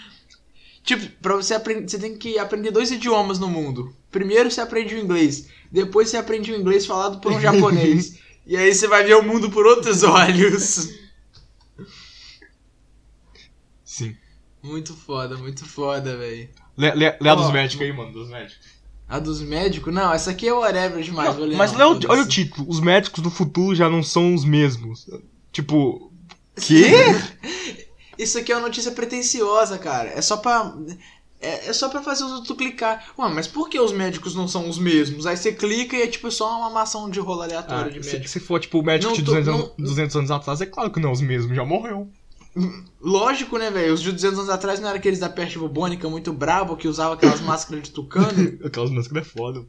Tipo, pra você aprender, você tem que aprender dois idiomas no mundo. Primeiro você aprende o inglês, depois você aprende o inglês falado por um japonês. e aí você vai ver o mundo por outros olhos. Sim. Muito foda, muito foda, velho. Lê, lê, lê a dos médicos aí, mano, dos médicos. A dos médicos? Não, essa aqui é whatever demais. ler Mas não, lê o- foda-se. olha o título, os médicos do futuro já não são os mesmos. Tipo, quê? Isso aqui é uma notícia pretensiosa, cara. É só pra. É, é só pra fazer os outros clicar. Ué, mas por que os médicos não são os mesmos? Aí você clica e é tipo só uma maçã de rolo aleatória Ah, de se, médico. se for tipo o médico Não de tô- 200, não- anos, 200 anos atrás, é claro que não é os mesmos, já morreu. Lógico, né, velho? Os de 200 anos atrás não eram aqueles da peste bubônica muito brabo que usavam aquelas máscaras de tucano. Aquelas máscaras é foda.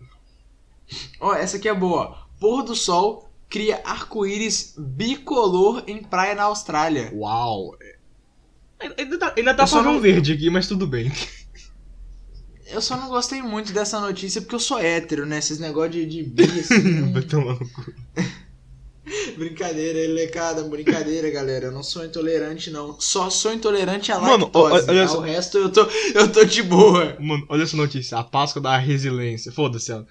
ó, essa aqui é boa. ó. Pôr do sol cria arco-íris bicolor em praia na Austrália. Uau. Ainda dá, ainda dá Eu pra só ver um não- verde aqui, mas tudo bem. Eu só não gostei muito dessa notícia porque eu sou hétero, né? Esses negócios de, de bi, assim. Vai tomar no cu. Brincadeira, elecada, brincadeira, galera. Eu não sou intolerante, não. Só sou intolerante à Mano, lactose. olha Ao só. resto eu tô, eu tô de boa. Mano, olha essa notícia. A Páscoa da resiliência. Foda-se ela.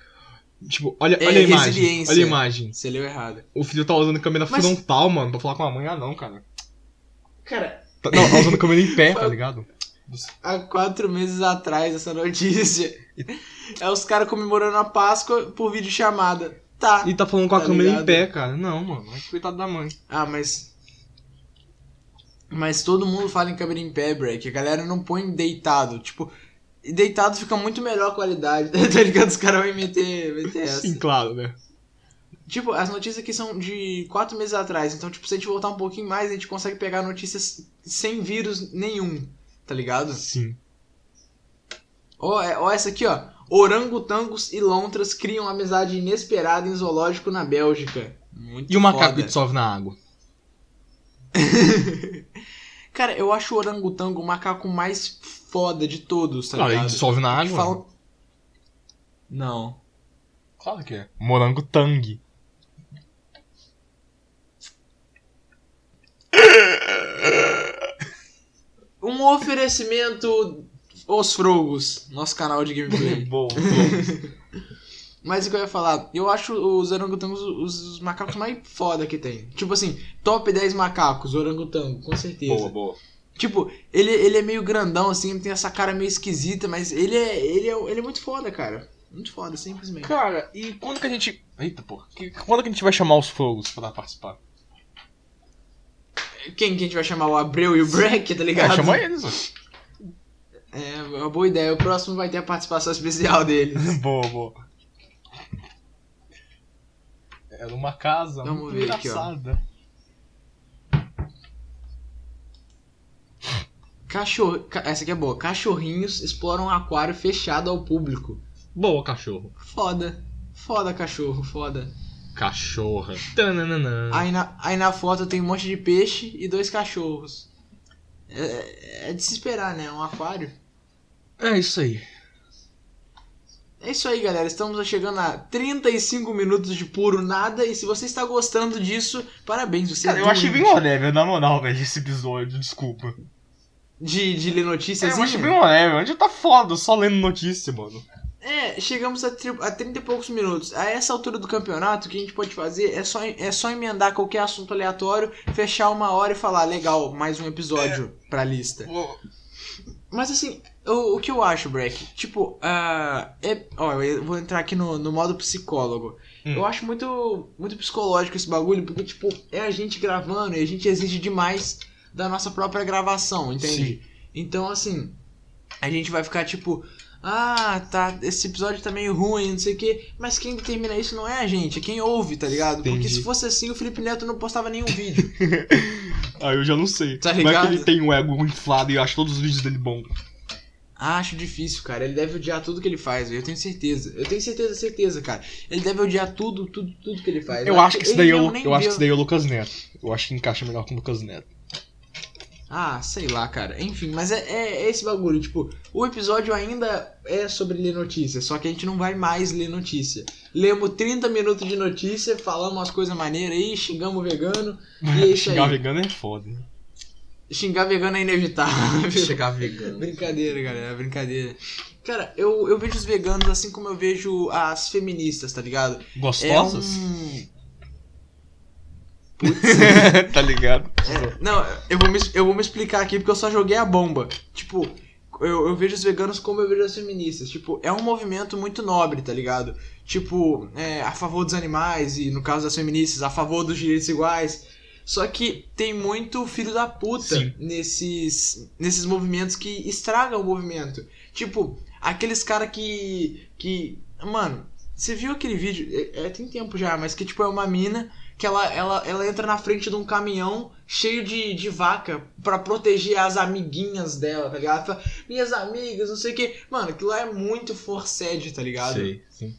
Tipo, olha, É, olha a imagem. resiliência. Olha a imagem. Você leu errado. O filho tá usando câmera Mas- frontal, mano, pra falar com a mãe. Ah, não, cara. Cara, Tá- Não, tá usando câmera em pé, tá ligado? Há quatro meses atrás essa notícia. É os caras comemorando a Páscoa por videochamada. Tá. E tá falando com a Tá câmera ligado? em pé, cara. Não, mano. É coitado da mãe. Ah, mas. Mas todo mundo fala em câmera em pé, break. A galera não põe deitado. Tipo, deitado fica muito melhor a qualidade. tá ligado? Os caras vão meter, meter essa. Sim, claro, né? Tipo, as notícias aqui são de quatro meses atrás. Então, tipo, se a gente voltar um pouquinho mais, a gente consegue pegar notícias sem vírus nenhum. Tá ligado? Sim. Ó, é- ó essa aqui, ó. Orangotangos e lontras criam amizade inesperada em zoológico na Bélgica. Muito E o macaco que dissolve na água? Cara, eu acho o orangotango o macaco mais foda de todos, tá Claro, ele ligado? dissolve na água? falam- Não. Claro que é. Morango Tang. Um oferecimento Os Frogos, nosso canal de gameplay. Bom, Mas o que eu ia falar, eu acho os orangotangos os, os macacos mais foda que tem. Tipo assim, top 10 macacos, orangotango, com certeza. boa, boa. Tipo, ele, ele é meio grandão, assim, ele tem essa cara meio esquisita, mas ele é, ele é, ele é muito foda, cara. Muito foda, simplesmente. Cara, e quando que a gente. Eita, porra. Que- Quando que a gente vai chamar os fogos pra participar? Quem que a gente vai chamar? O Abreu e o Breck, tá ligado? É, chama eles, ó. É, uma boa ideia. O próximo vai ter a participação especial deles. boa, boa. É numa casa Vamos muito ver aqui, ó. engraçada. Cachorro... ca- Essa aqui é boa. Cachorrinhos exploram um aquário fechado ao público. Boa, cachorro. Foda. Foda, cachorro, foda. Cachorra. Tananana. Aí na, aí na foto tem um monte de peixe e dois cachorros. É, é de se esperar, né? Um aquário. É isso aí. É isso aí, galera. Estamos chegando a 35 minutos de puro nada. E se você está gostando disso, parabéns. Você Cara, é eu achei bem whatever, na moral, velho, esse episódio, desculpa. de, de ler É, notícias. eu achei bem whatever, a gente tá foda, só lendo notícia, mano. É, chegamos a, tri- a 30 e poucos minutos. A essa altura do campeonato, o que a gente pode fazer é só, é só emendar qualquer assunto aleatório, fechar uma hora e falar, legal, mais um episódio pra lista. Mas assim, o, o que eu acho, Breck, tipo, ah, é, ó, eu vou entrar aqui no, no modo psicólogo. Hum. Eu acho muito, muito psicológico esse bagulho, porque, tipo, é a gente gravando e a gente exige demais da nossa própria gravação, entende? Então, assim, a gente vai ficar, tipo, ah, tá, esse episódio tá meio ruim, não sei o quê, mas quem determina isso não é a gente, é quem ouve, tá ligado? Porque Entendi. se fosse assim, o Felipe Neto não postava nenhum vídeo. Ah, eu já não sei. Tá Como é que ele tem um ego inflado e eu acho todos os vídeos dele bom? Acho difícil, cara. Ele deve odiar tudo que ele faz, eu tenho certeza. Eu tenho certeza, certeza, cara. Ele deve odiar tudo, tudo, tudo que ele faz. Eu acho que esse daí é nem eu acho que esse daí é o Lucas Neto. Eu acho que encaixa melhor com o Lucas Neto. Ah, sei lá, cara. Enfim, mas é, é- é esse bagulho. Tipo, o episódio ainda é sobre ler notícia, só que a gente não vai mais ler notícia. Lemos 30 minutos de notícia, falamos umas coisas maneiras aí, xingamos o vegano. E é isso Xingar aí. vegano é foda. Xingar vegano é inevitável. Chegar vegano. Brincadeira, galera, brincadeira. Cara, eu, eu vejo os veganos assim como eu vejo as feministas, tá ligado? É Gostosas? Um. tá ligado? É, não, eu vou, me, eu vou me explicar aqui porque eu só joguei a bomba. Tipo, eu, eu vejo os veganos como eu vejo as feministas. Tipo, é um movimento muito nobre, tá ligado? Tipo, é, a favor dos animais e, no caso das feministas, a favor dos direitos iguais. Só que tem muito filho da puta Sim. nesses, nesses movimentos que estragam o movimento. Tipo, aqueles cara que. que. Mano, você viu aquele vídeo? É, é, tem tempo já, mas que tipo é uma mina que ela, ela, ela entra na frente de um caminhão cheio de, de vaca pra proteger as amiguinhas dela, tá ligado? Ela fala, Minhas amigas, não sei o que. Mano, aquilo lá é muito forced, tá ligado? Sei, sim.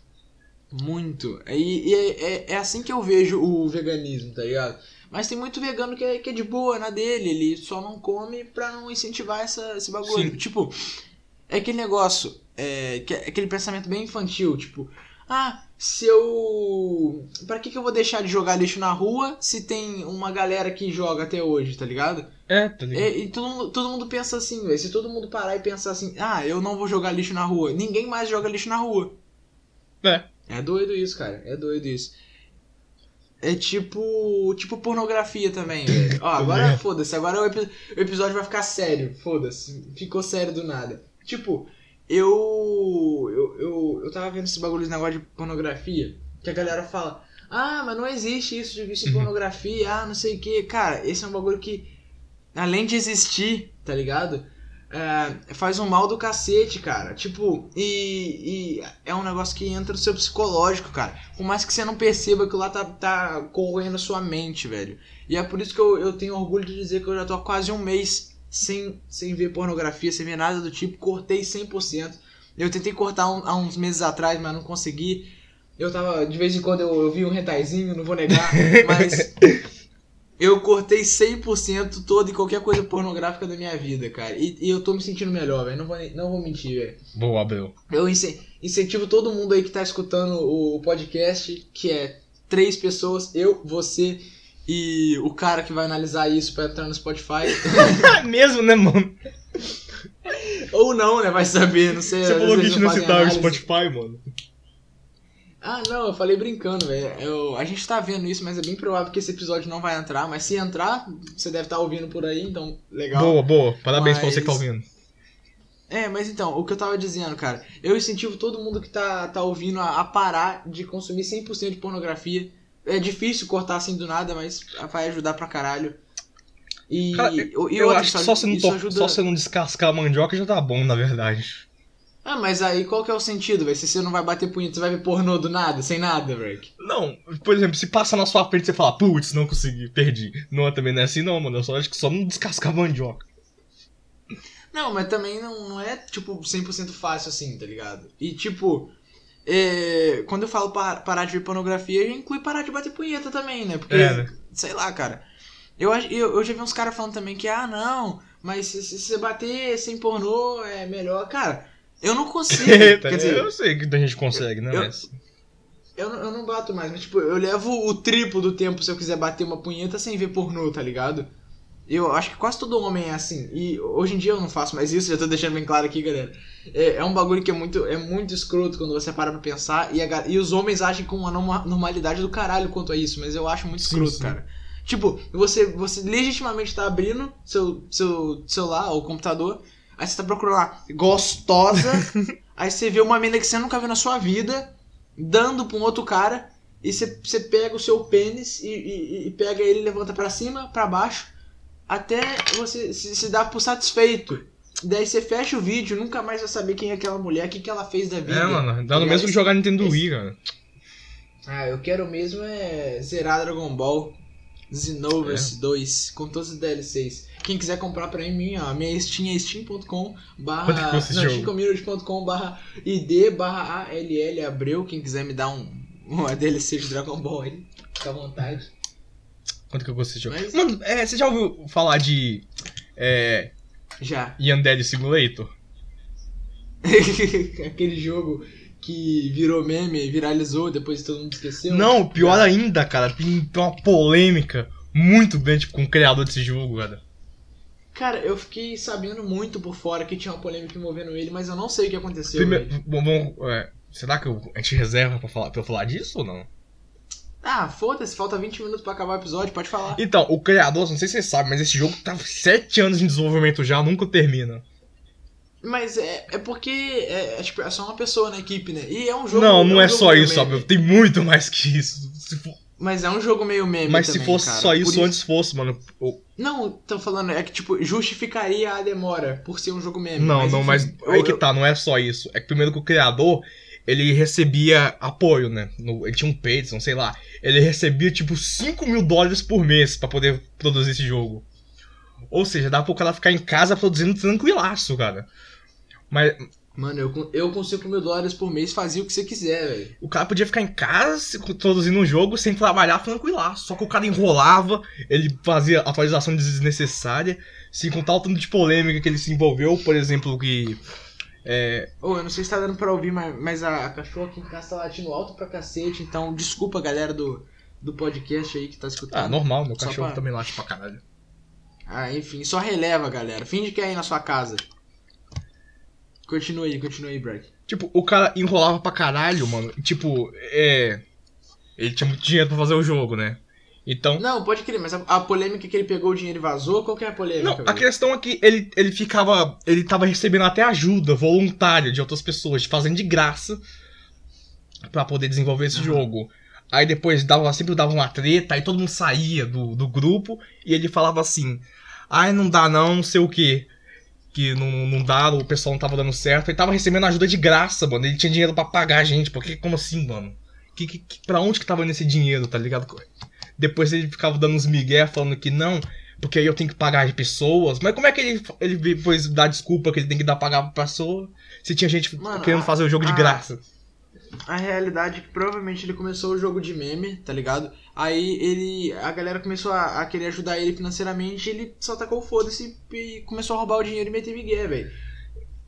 Muito. E, e é, é, é assim que eu vejo o veganismo, tá ligado? Mas tem muito vegano que é, que é de boa na dele, ele só não come pra não incentivar essa, esse bagulho. Sim. Tipo, é aquele negócio, é, que é aquele pensamento bem infantil, tipo, ah, se eu. Pra que, que eu vou deixar de jogar lixo na rua se tem uma galera que joga até hoje, tá ligado? É, tá ligado? E, e todo, mundo, todo mundo pensa assim, velho. Se todo mundo parar e pensar assim, ah, eu não vou jogar lixo na rua, ninguém mais joga lixo na rua. É. É doido isso, cara. É doido isso. É tipo. Tipo pornografia também, velho. Ó, agora foda-se. Agora o, epi- o episódio vai ficar sério. Foda-se. Ficou sério do nada. Tipo, eu. Eu, eu, eu tava vendo esse bagulho, esse negócio de pornografia. Que a galera fala. Ah, mas não existe isso de em Uhum. pornografia. Ah, não sei o que. Cara, esse é um bagulho que. Além de existir, tá ligado? É, faz um mal do cacete, cara. Tipo, e, e é um negócio que entra no seu psicológico, cara. Por mais que você não perceba que lá tá, tá corroendo a sua mente, velho. E é por isso que eu, eu tenho orgulho de dizer que eu já tô há quase um mês sem, sem ver pornografia, sem ver nada do tipo. Cortei 100%. Eu tentei cortar um- há uns meses atrás, mas não consegui. Eu tava, de vez em quando eu, eu vi um retaizinho, não vou negar, mas eu cortei 100% toda e qualquer coisa pornográfica da minha vida, cara. E, e eu tô me sentindo melhor, velho. Não vou, não vou mentir, velho. Boa, Abel. Eu ince- incentivo todo mundo aí que tá escutando o podcast, que é três pessoas, eu, você e o cara que vai analisar isso pra entrar no Spotify. Mesmo, né, mano? Ou não, né? Vai saber, não sei. Você falou que a gente não citava o. Spotify, mano. Ah, não, eu falei brincando, velho. A gente tá vendo isso, mas é bem provável que esse episódio não vai entrar. Mas se entrar, você deve estar ouvindo por aí, então legal. Boa, boa. Parabéns pra Mas- você que tá ouvindo. É, mas então, o que eu tava dizendo, cara, eu incentivo todo mundo que tá, tá ouvindo a, a parar de consumir 100% de pornografia. É difícil cortar assim do nada, mas vai ajudar pra caralho. E, Cara, e Eu outra, acho que só você, não to- ajuda... só você não descascar a mandioca já tá bom, na verdade. Ah, mas aí qual que é o sentido, velho? Se você não vai bater punheta, você vai ver pornô do nada, sem nada, velho. Não, por exemplo, se passa na sua frente e você fala, putz, não consegui, perdi. Não, também não é assim não, mano. Eu só acho que só não descascar a mandioca. Não, mas também não, não é, tipo, 100% fácil assim, tá ligado? E, tipo, é, quando eu falo par- parar de ver pornografia, inclui parar de bater punheta também, né? Porque, É, né? sei lá, cara. Eu, eu, eu já vi uns caras falando também que, ah, não, mas se, se você bater sem pornô é melhor. Cara, eu não consigo. Quer dizer, eu sei que a gente consegue, né? eu- mas- eu, não- eu não bato mais, mas, tipo, eu levo o triplo do tempo se eu quiser bater uma punheta sem ver pornô, tá ligado? Eu acho que quase todo homem é assim. E hoje em dia eu não faço mais isso, já tô deixando bem claro aqui, galera. É, é um bagulho que é muito, é muito escroto quando você para pra pensar. E, a e os homens agem com uma norma- normalidade do caralho quanto a isso, mas eu acho muito Sim, escroto, sim. cara. Tipo, você, você legitimamente tá abrindo seu, seu celular ou computador Aí você tá procurando lá, gostosa. aí você vê uma mina que você nunca viu na sua vida, dando pra um outro cara. E você, você pega o seu pênis e, e- e pega ele e levanta pra cima, pra baixo. Até você se, se dar por satisfeito. Daí você fecha o vídeo, nunca mais vai saber quem é aquela mulher, o que, que ela fez da vida. É, mano, dá no mesmo jogar Nintendo esse- Wii, cara. Ah, eu quero mesmo é zerar Dragon Ball Xenoverse 2 com todos os DLCs. Quem quiser comprar pra mim, ó, minha Steam é steam.com barra steamcommunity.com barra id barra all abreu. Quem quiser me dar um uma DLC de Dragon Ball aí, fica à vontade. Quanto que eu gostei desse jogo? Mas- Mano, é, você já ouviu falar de. É. Já. Yandere Simulator? Aquele jogo que virou meme, viralizou, depois todo mundo esqueceu. Não, pior ainda, cara. Tem uma polêmica muito grande com o criador desse jogo, cara. Cara, eu fiquei sabendo muito por fora que tinha uma polêmica envolvendo ele, mas eu não sei o que aconteceu. Primeiro, bom, bom, é, será que eu- a gente reserva pra, falar, pra eu falar disso ou não? Ah, foda-se, falta 20 minutos pra acabar o episódio, pode falar. Então, o criador, não sei se você sabe, mas esse jogo tá 7 anos em desenvolvimento já, nunca termina. Mas é, é porque é, é, tipo, é só uma pessoa na equipe, né? E é um jogo. não, não um é só isso, sabe? Tem muito mais que isso. Se for- Mas é um jogo meio meme. mas se também, fosse cara. só Por isso, antes fosse, mano. Não, tô falando, é que, tipo, justificaria a demora por ser um jogo meme. Não, não, enfim, mas eu- aí que tá, não é só isso. É que primeiro que o criador, ele recebia apoio, né? No- ele tinha um Patreon, sei lá. Ele recebia, tipo, 5 mil dólares por mês pra poder produzir esse jogo. Ou seja, dá pro cara ficar em casa produzindo tranquilaço, cara. Mas Mano, eu, com- eu com 5 mil dólares por mês fazia o que você quiser, velho. o cara podia ficar em casa produzindo um jogo sem trabalhar tranquilaço. Só que o cara enrolava, ele fazia atualização desnecessária, sem contar o tanto de polêmica que ele se envolveu, por exemplo, que. É, Ô, eu não sei se tá dando pra ouvir, mas, mas a, a cachorra aqui em casa tá latindo alto pra cacete, então desculpa, galera do, do podcast aí que tá escutando. ah, normal, meu cachorro pra- também late pra caralho. Ah, enfim, só releva, galera. Finge que é aí na sua casa. Continua aí, continua aí, Breck. Tipo, o cara enrolava pra caralho, mano. Tipo, é. Ele tinha muito dinheiro pra fazer o jogo, né? Então. Não, pode crer, mas a, a polêmica que ele pegou o dinheiro e vazou, qual que é a polêmica? Não, a questão é que ele, ele ficava. Ele tava recebendo até ajuda voluntária de outras pessoas, fazendo de graça pra poder desenvolver esse Aham. jogo. Aí depois dava, sempre dava uma treta, aí todo mundo saía do, do grupo e ele falava assim: Ai, não dá não, não sei o que. Que não, não dá, o pessoal não tava dando certo. Ele tava recebendo ajuda de graça, mano. Ele tinha dinheiro pra pagar a gente. Porque, como assim, mano? Que, que, que- pra onde que tava indo esse dinheiro, tá ligado? Depois ele ficava dando uns migué falando que não, porque aí eu tenho que pagar de pessoas. Mas como é que ele, ele depois dá desculpa que ele tem que dar pagar pra pessoa se tinha gente Mano, querendo a- fazer o jogo de a- graça? A realidade é que provavelmente ele começou o jogo de meme, tá ligado? Aí ele. A galera começou a, a querer ajudar ele financeiramente e ele só tacou o foda-se e começou a roubar o dinheiro e meter migué, velho.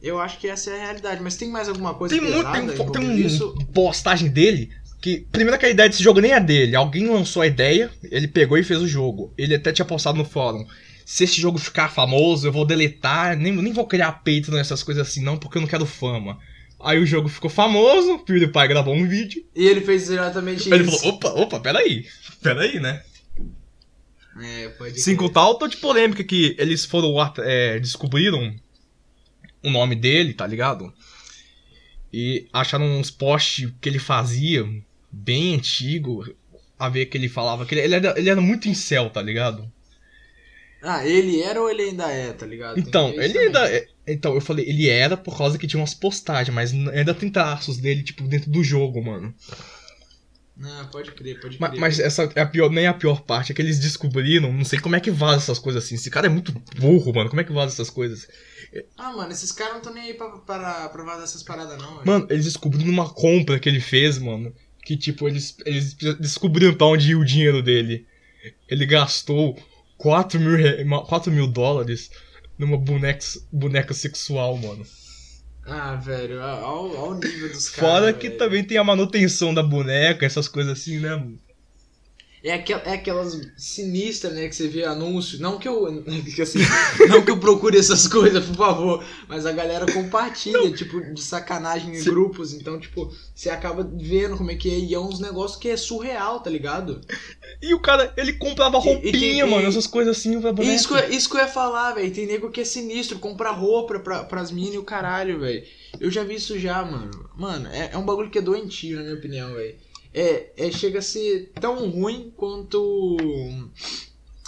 Eu acho que essa é a realidade, mas tem mais alguma coisa Tem muito, pesada tem, fo- tem envolvendo um isso? postagem dele que primeiro que a ideia desse jogo nem é dele, alguém lançou a ideia, ele pegou e fez o jogo. Ele até tinha postado no fórum. Se esse jogo ficar famoso, eu vou deletar, nem, nem vou criar peito nessas coisas assim não, porque eu não quero fama. Aí o jogo ficou famoso, o PewDiePie gravou um vídeo. E ele fez exatamente Ele isso. falou, opa, opa, peraí. Peraí, né? É, pode Sem contar o tanto de polêmica que eles foram é, descobriram o nome dele, tá ligado? E acharam uns posts que ele fazia, bem antigo, a ver que ele falava que ele, ele era, ele era muito incel, tá ligado? Ah, ele era ou ele ainda é, tá ligado? Tem Então, ele ainda. é- Então, eu falei, ele era por causa que tinha umas postagens, mas ainda tem traços dele, tipo, dentro do jogo, mano. Não, pode crer, pode crer. Mas, essa é a pior, nem a pior parte, é que eles descobriram, não sei como é que vaza essas coisas assim. Esse cara é muito burro, mano. Como é que vaza essas coisas? Ah, mano, esses caras não estão nem aí pra, pra, pra vazar essas paradas, não. velho. Mano, eles descobriram uma compra que ele fez, mano. Que tipo, eles, eles descobriram pra onde ia o dinheiro dele. Ele gastou 4 mil, re- 4 mil dólares numa boneca, boneca sexual, mano. Ah, velho, ao, ao nível dos caras. Fora que velho. também tem a manutenção da boneca, essas coisas assim, né? mano? É, aquel, é aquelas sinistras, né, que você vê anúncio. Não que eu. assim, não que eu procure essas coisas, por favor. Mas a galera compartilha, tipo, de sacanagem em Sim. grupos. Então, tipo, você acaba vendo como é que é. E é uns negócios que é surreal, tá ligado? E o cara, ele comprava E- e roupinha, tem- mano, e- essas coisas assim pra boneca. Isso isso que eu ia falar, velho. Tem nego que é sinistro, compra roupa pra, pras minas e o caralho, velho. Eu já vi isso já, mano. Mano, é, é um bagulho que é doentio, na minha opinião, velho. É, é, chega a ser tão ruim quanto.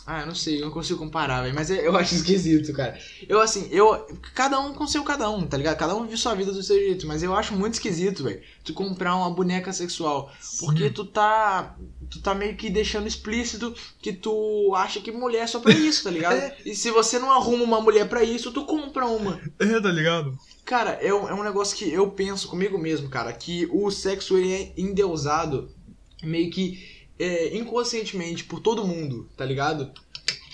Ah, eu não sei, eu não consigo comparar, velho. Mas é- eu acho esquisito, cara. Eu, assim, eu. Cada um com seu cada um, tá ligado? Cada um vive sua vida do seu jeito. Mas eu acho muito esquisito, velho. Tu comprar uma boneca sexual. Porque tu tá. Tu tá meio que deixando explícito que tu acha que mulher é só pra isso, tá ligado? É. E se você não arruma uma mulher pra isso, tu compra uma. É, tá ligado? Cara, é um, é um negócio que eu penso comigo mesmo, cara, que o sexo ele é endeusado meio que é, inconscientemente por todo mundo, tá ligado?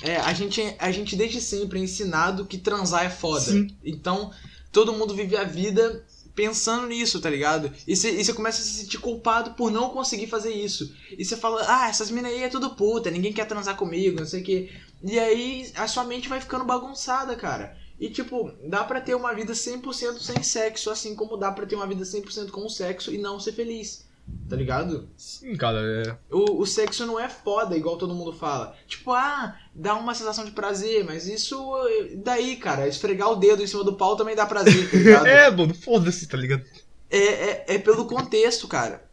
É, a gente, a gente desde sempre é ensinado que transar é foda. Sim. Então, todo mundo vive a vida pensando nisso, tá ligado? E você e você começa a se sentir culpado por não conseguir fazer isso. E você fala, ah, essas minas aí é tudo puta, ninguém quer transar comigo, não sei o quê. E aí a sua mente vai ficando bagunçada, cara. E tipo, dá pra ter uma vida 100% sem sexo, assim como dá pra ter uma vida 100% com sexo e não ser feliz. Tá ligado? Sim, cara, é. O, o sexo não é foda, igual todo mundo fala. Tipo, ah, dá uma sensação de prazer, mas isso. eh, Daí, cara, esfregar o dedo em cima do pau também dá prazer, tá ligado? É, mano, foda-se, tá ligado? é, é, é pelo contexto, cara.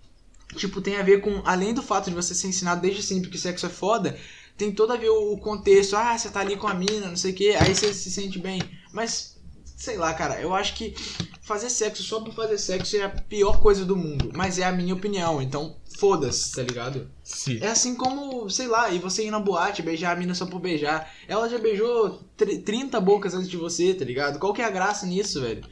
Tipo, tem a ver com. Além do fato de você ser ensinado desde sempre que sexo é foda, tem todo a ver o contexto. Ah, você tá ali com a mina, não sei o que, aí você se sente bem. Mas, sei lá, cara, eu acho que fazer sexo só por fazer sexo é a pior coisa do mundo. Mas é a minha opinião, então foda-se, tá ligado? Sim. É assim como, sei lá, e você ir na boate, beijar a mina só por beijar. Ela já beijou tr- 30 bocas antes de você, tá ligado? Qual que é a graça nisso, velho?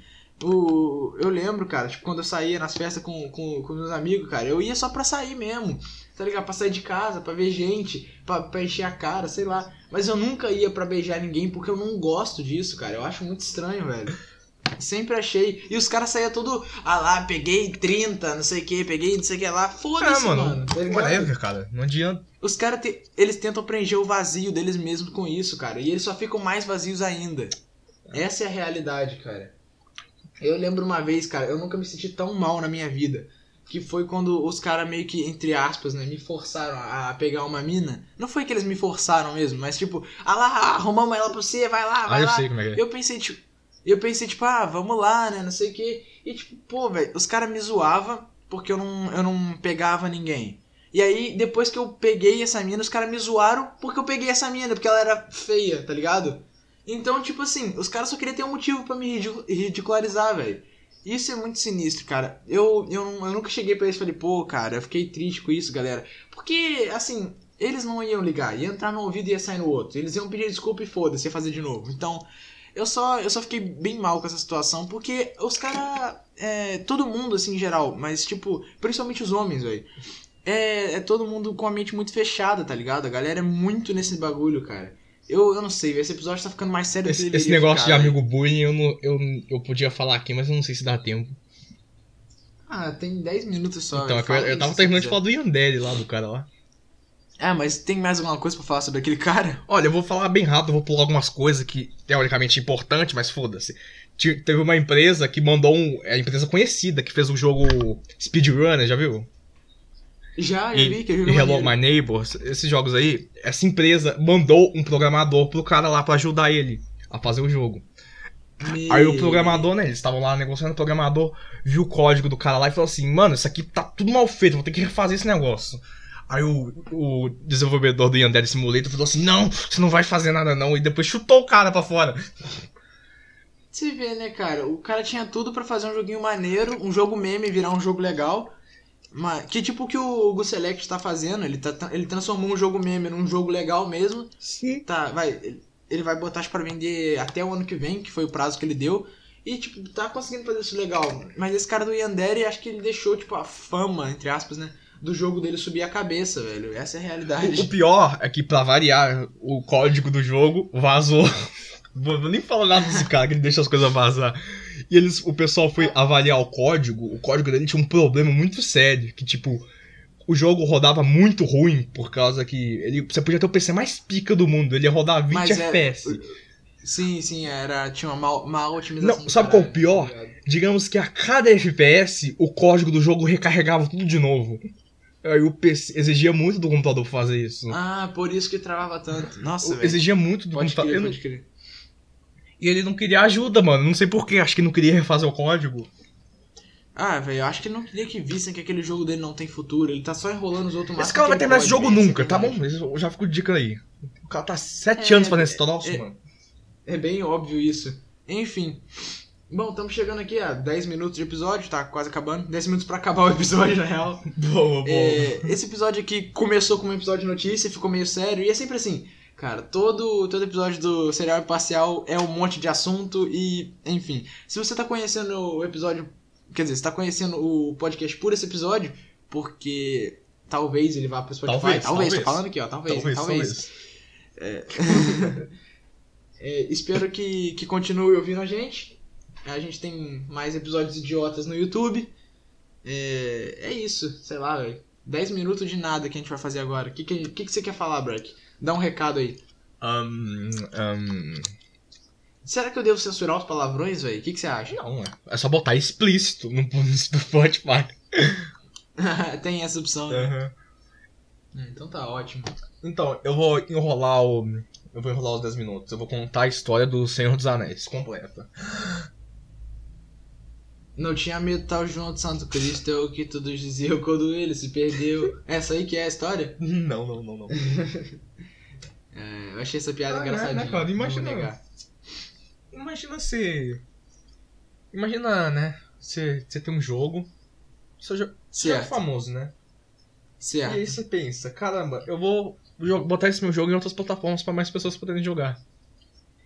O, eu lembro, cara, tipo, quando eu saía nas festas com, com, com meus amigos, cara, eu ia só pra sair mesmo, tá ligado? Pra sair de casa, pra ver gente, pra, pra encher a cara, sei lá. Mas eu nunca ia pra beijar ninguém porque eu não gosto disso, cara. Eu acho muito estranho, velho. Sempre achei. E os caras saíam tudo, ah lá, peguei 30, não sei o que, peguei não sei o que lá. É, Foda-se, mano, mano. tá whatever, cara. Não adianta. Os caras, te- eles tentam preencher o vazio deles mesmos com isso, cara. E eles só ficam mais vazios ainda. Essa é a realidade, cara. Eu lembro uma vez, cara, eu nunca me senti tão mal na minha vida. Que foi quando os caras meio que, entre aspas, né, me forçaram a pegar uma mina. Não foi que eles me forçaram mesmo, mas tipo, ah lá, arrumamos ela pra você, vai lá, vai Ah, eu lá. sei como é que é. Eu pensei, tipo, eu pensei, tipo, ah, vamos lá, né? Não sei o quê. E tipo, pô, velho, os caras me zoavam porque eu não, eu não pegava ninguém. E aí, depois que eu peguei essa mina, os caras me zoaram porque eu peguei essa mina, porque ela era feia, tá ligado? Então, tipo assim, os caras só queriam ter um motivo pra me ridicu- ridicularizar, velho. Isso é muito sinistro, cara. Eu, eu, eu nunca cheguei pra eles e falei, pô, cara, eu fiquei triste com isso, galera. Porque, assim, eles não iam ligar, ia entrar no ouvido e ia sair no outro. Eles iam pedir desculpa e foda-se, ia fazer de novo. Então, eu só, eu só fiquei bem mal com essa situação, porque os caras. É, todo mundo, assim, em geral, mas, tipo, principalmente os homens, velho. É, é todo mundo com a mente muito fechada, tá ligado? A galera é muito nesse bagulho, cara. Eu, eu não sei, esse episódio tá ficando mais sério do que Esse, esse negócio ficar, de amigo bullying eu, não, eu, eu podia falar aqui, mas eu não sei se dá tempo. Ah, tem 10 minutos só. então, é eu, eu tava terminando de falar do Yandere lá, do cara lá. Ah, mas tem mais alguma coisa pra falar sobre aquele cara? Olha, eu vou falar bem rápido, eu vou pular algumas coisas que teoricamente é importante, mas foda-se. Teve uma empresa que mandou um. É a empresa conhecida que fez o jogo Speedrunner, já viu? Já, já E, vi que eu e joguei Hello My Neighbor, esses jogos aí, essa empresa mandou um programador pro cara lá pra ajudar ele a fazer o jogo. Aí o programador, né, eles estavam lá negociando, o programador viu o código do cara lá e falou assim, mano, isso aqui tá tudo mal feito, vou ter que refazer esse negócio. Aí o, o desenvolvedor do Yandere Simulator falou assim, não, você não vai fazer nada não, e depois chutou o cara pra fora. Você vê, né, cara? O cara tinha tudo pra fazer um joguinho maneiro, um jogo meme virar um jogo legal. Mas, que tipo o que o Gus Select tá fazendo, ele, tá, ele transformou um jogo meme num jogo legal mesmo. Sim. Tá, vai, ele- vai botar acho, pra vender até o ano que vem, que foi o prazo que ele deu. E, tipo, tá conseguindo fazer isso legal. Mas esse cara do Yandere, acho que ele deixou, tipo, a fama, entre aspas, né? Do jogo dele subir a cabeça, velho. Essa é a O realidade. pior é que, pra variar, o código do jogo vazou. Vou vou nem falar nada desse cara que ele deixa as coisas vazar. E eles, o pessoal foi avaliar o código, o código dele tinha um problema muito sério, que tipo, o jogo rodava muito ruim, por causa que ele, você podia ter o PC mais pica do mundo, ele ia rodar 20 Mas é- FPS. Sim, sim, era. Tinha uma mal, mal otimização. Não, sabe qual caralho, o pior? tá? Digamos que a cada FPS, o código do jogo recarregava tudo de novo. Aí o PC exigia muito do computador fazer isso. Ah, por isso que travava tanto. Nossa, velho. exigia muito do Pode computador. pode crer. E ele não queria ajuda, mano. Não sei porquê, acho que não queria refazer o código. Ah, velho, acho que ele não queria que vissem que aquele jogo dele não tem futuro. Ele tá só enrolando os outros Esse cara vai terminar esse jogo nunca, tá bom? Eu já fico de dica aí. O cara tá sete É, anos fazendo esse troço, é- mano. É bem óbvio isso. Enfim. Bom, estamos chegando aqui a 10 minutos de episódio, tá quase acabando. 10 minutos pra acabar o episódio, na real. Boa, boa. É, esse episódio aqui começou como um episódio de notícia, ficou meio sério, e é sempre assim. Cara, todo, todo episódio do Serial Imparcial é um monte de assunto e, enfim. Se você tá conhecendo o episódio. Quer dizer, você tá conhecendo o podcast por esse episódio, porque talvez ele vá pro Spotify. Talvez, talvez, tô talvez. falando aqui, ó. Talvez, talvez. É, espero que, que continue ouvindo a gente. A gente tem mais episódios idiotas no YouTube. É, é isso, sei lá, velho. 10 minutos de nada que a gente vai fazer agora. O que, que, que, que você quer falar, Breck? Dá um recado aí. Ahn, ahn, Será que eu devo censurar os palavrões, velho? O que, que você acha? não, é- é só botar explícito no, no Spotify. tem essa opção, né? Hum, Então tá ótimo. Então, eu vou enrolar o. Eu vou enrolar os 10 minutos. Eu vou contar a história do Senhor dos Anéis completa. Não tinha medo tal João de Santo Cristo, é o que todos diziam quando ele se perdeu. Essa aí que é a história? Não, não, não, não. É, eu achei essa piada Ah, né, engraçadinha. né, não vou Imagina-. Imagina se. Imagina, né? Você você tem um jogo. Seu jogo você é famoso, né? E certo. aí você pensa, caramba, eu vou botar esse meu jogo em outras plataformas pra mais pessoas poderem jogar.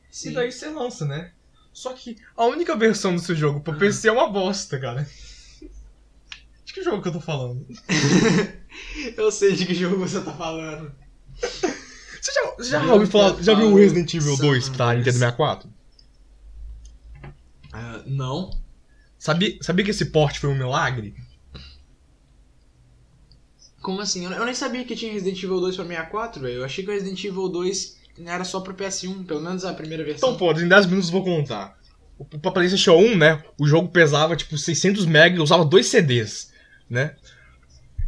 Sim. E daí você lança, né? Só que a única versão do seu jogo pro PC é uma bosta, cara. De que jogo que eu tô falando? Eu sei de que jogo você tá falando. Você já, você já ouviu falar, já viu Resident Evil 2 pra. Nintendo 64? Ah, não. Sabia, sabia que esse port foi um milagre? Como assim? Eu eu nem sabia que tinha Resident Evil 2 pra 64, velho. Eu achei que o Resident Evil 2 era só pro PS1, pelo menos a primeira versão. Então, pô, em 10 minutos eu vou contar. O- Pra PlayStation 1, né? O jogo pesava tipo 600 MB e usava dois CDs, né?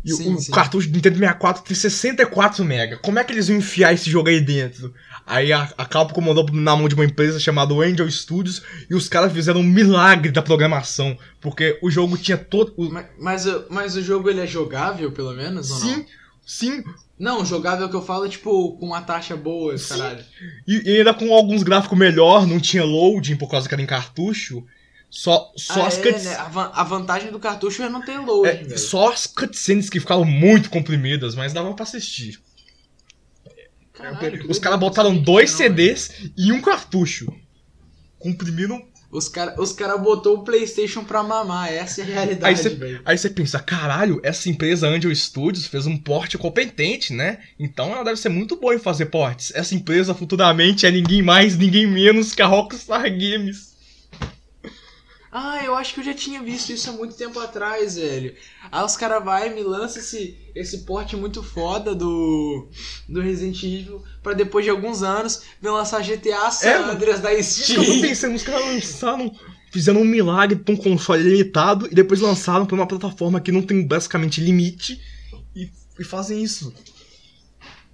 E o- Sim, o sim. cartucho do Nintendo 64 tem 64 MB. Como é que eles iam enfiar esse jogo aí dentro? Aí a, a Capcom mandou na mão de uma empresa chamada Angel Studios e os caras fizeram um milagre da programação. Porque o jogo tinha todo. Mas, mas, o- mas o jogo ele é jogável, pelo menos, ou sim, sim. Não? Jogável que eu falo é tipo com uma taxa boa, Sim. caralho. E, e ainda com alguns gráficos melhor, não tinha loading por causa que era em cartucho. Só, só Ah, as é, cuts- né? a, van- a vantagem do cartucho é não ter load, É, só as cutscenes que ficavam muito comprimidas, mas dava pra assistir. Caralho, Os caras botaram dois disso não. CDs e um cartucho. Comprimiram. Os caras os cara botou o PlayStation pra mamar, essa é a realidade, velho. aí você pensa, caralho, essa empresa Angel Studios fez um porte competente, né? Então ela deve ser muito boa em fazer portes. Essa empresa futuramente é ninguém mais, ninguém menos que a Rockstar Games. Ah, eu acho que eu já tinha visto isso há muito tempo atrás, velho. Aí os caras vai e me lança esse, esse porte muito foda do, do Resident Evil pra depois de alguns anos me lançar GTA San É. Andreas da que eu tô Steam. pensando, os caras lançaram, fizeram um milagre pra um console limitado e depois lançaram pra uma plataforma que não tem basicamente limite e, e fazem isso.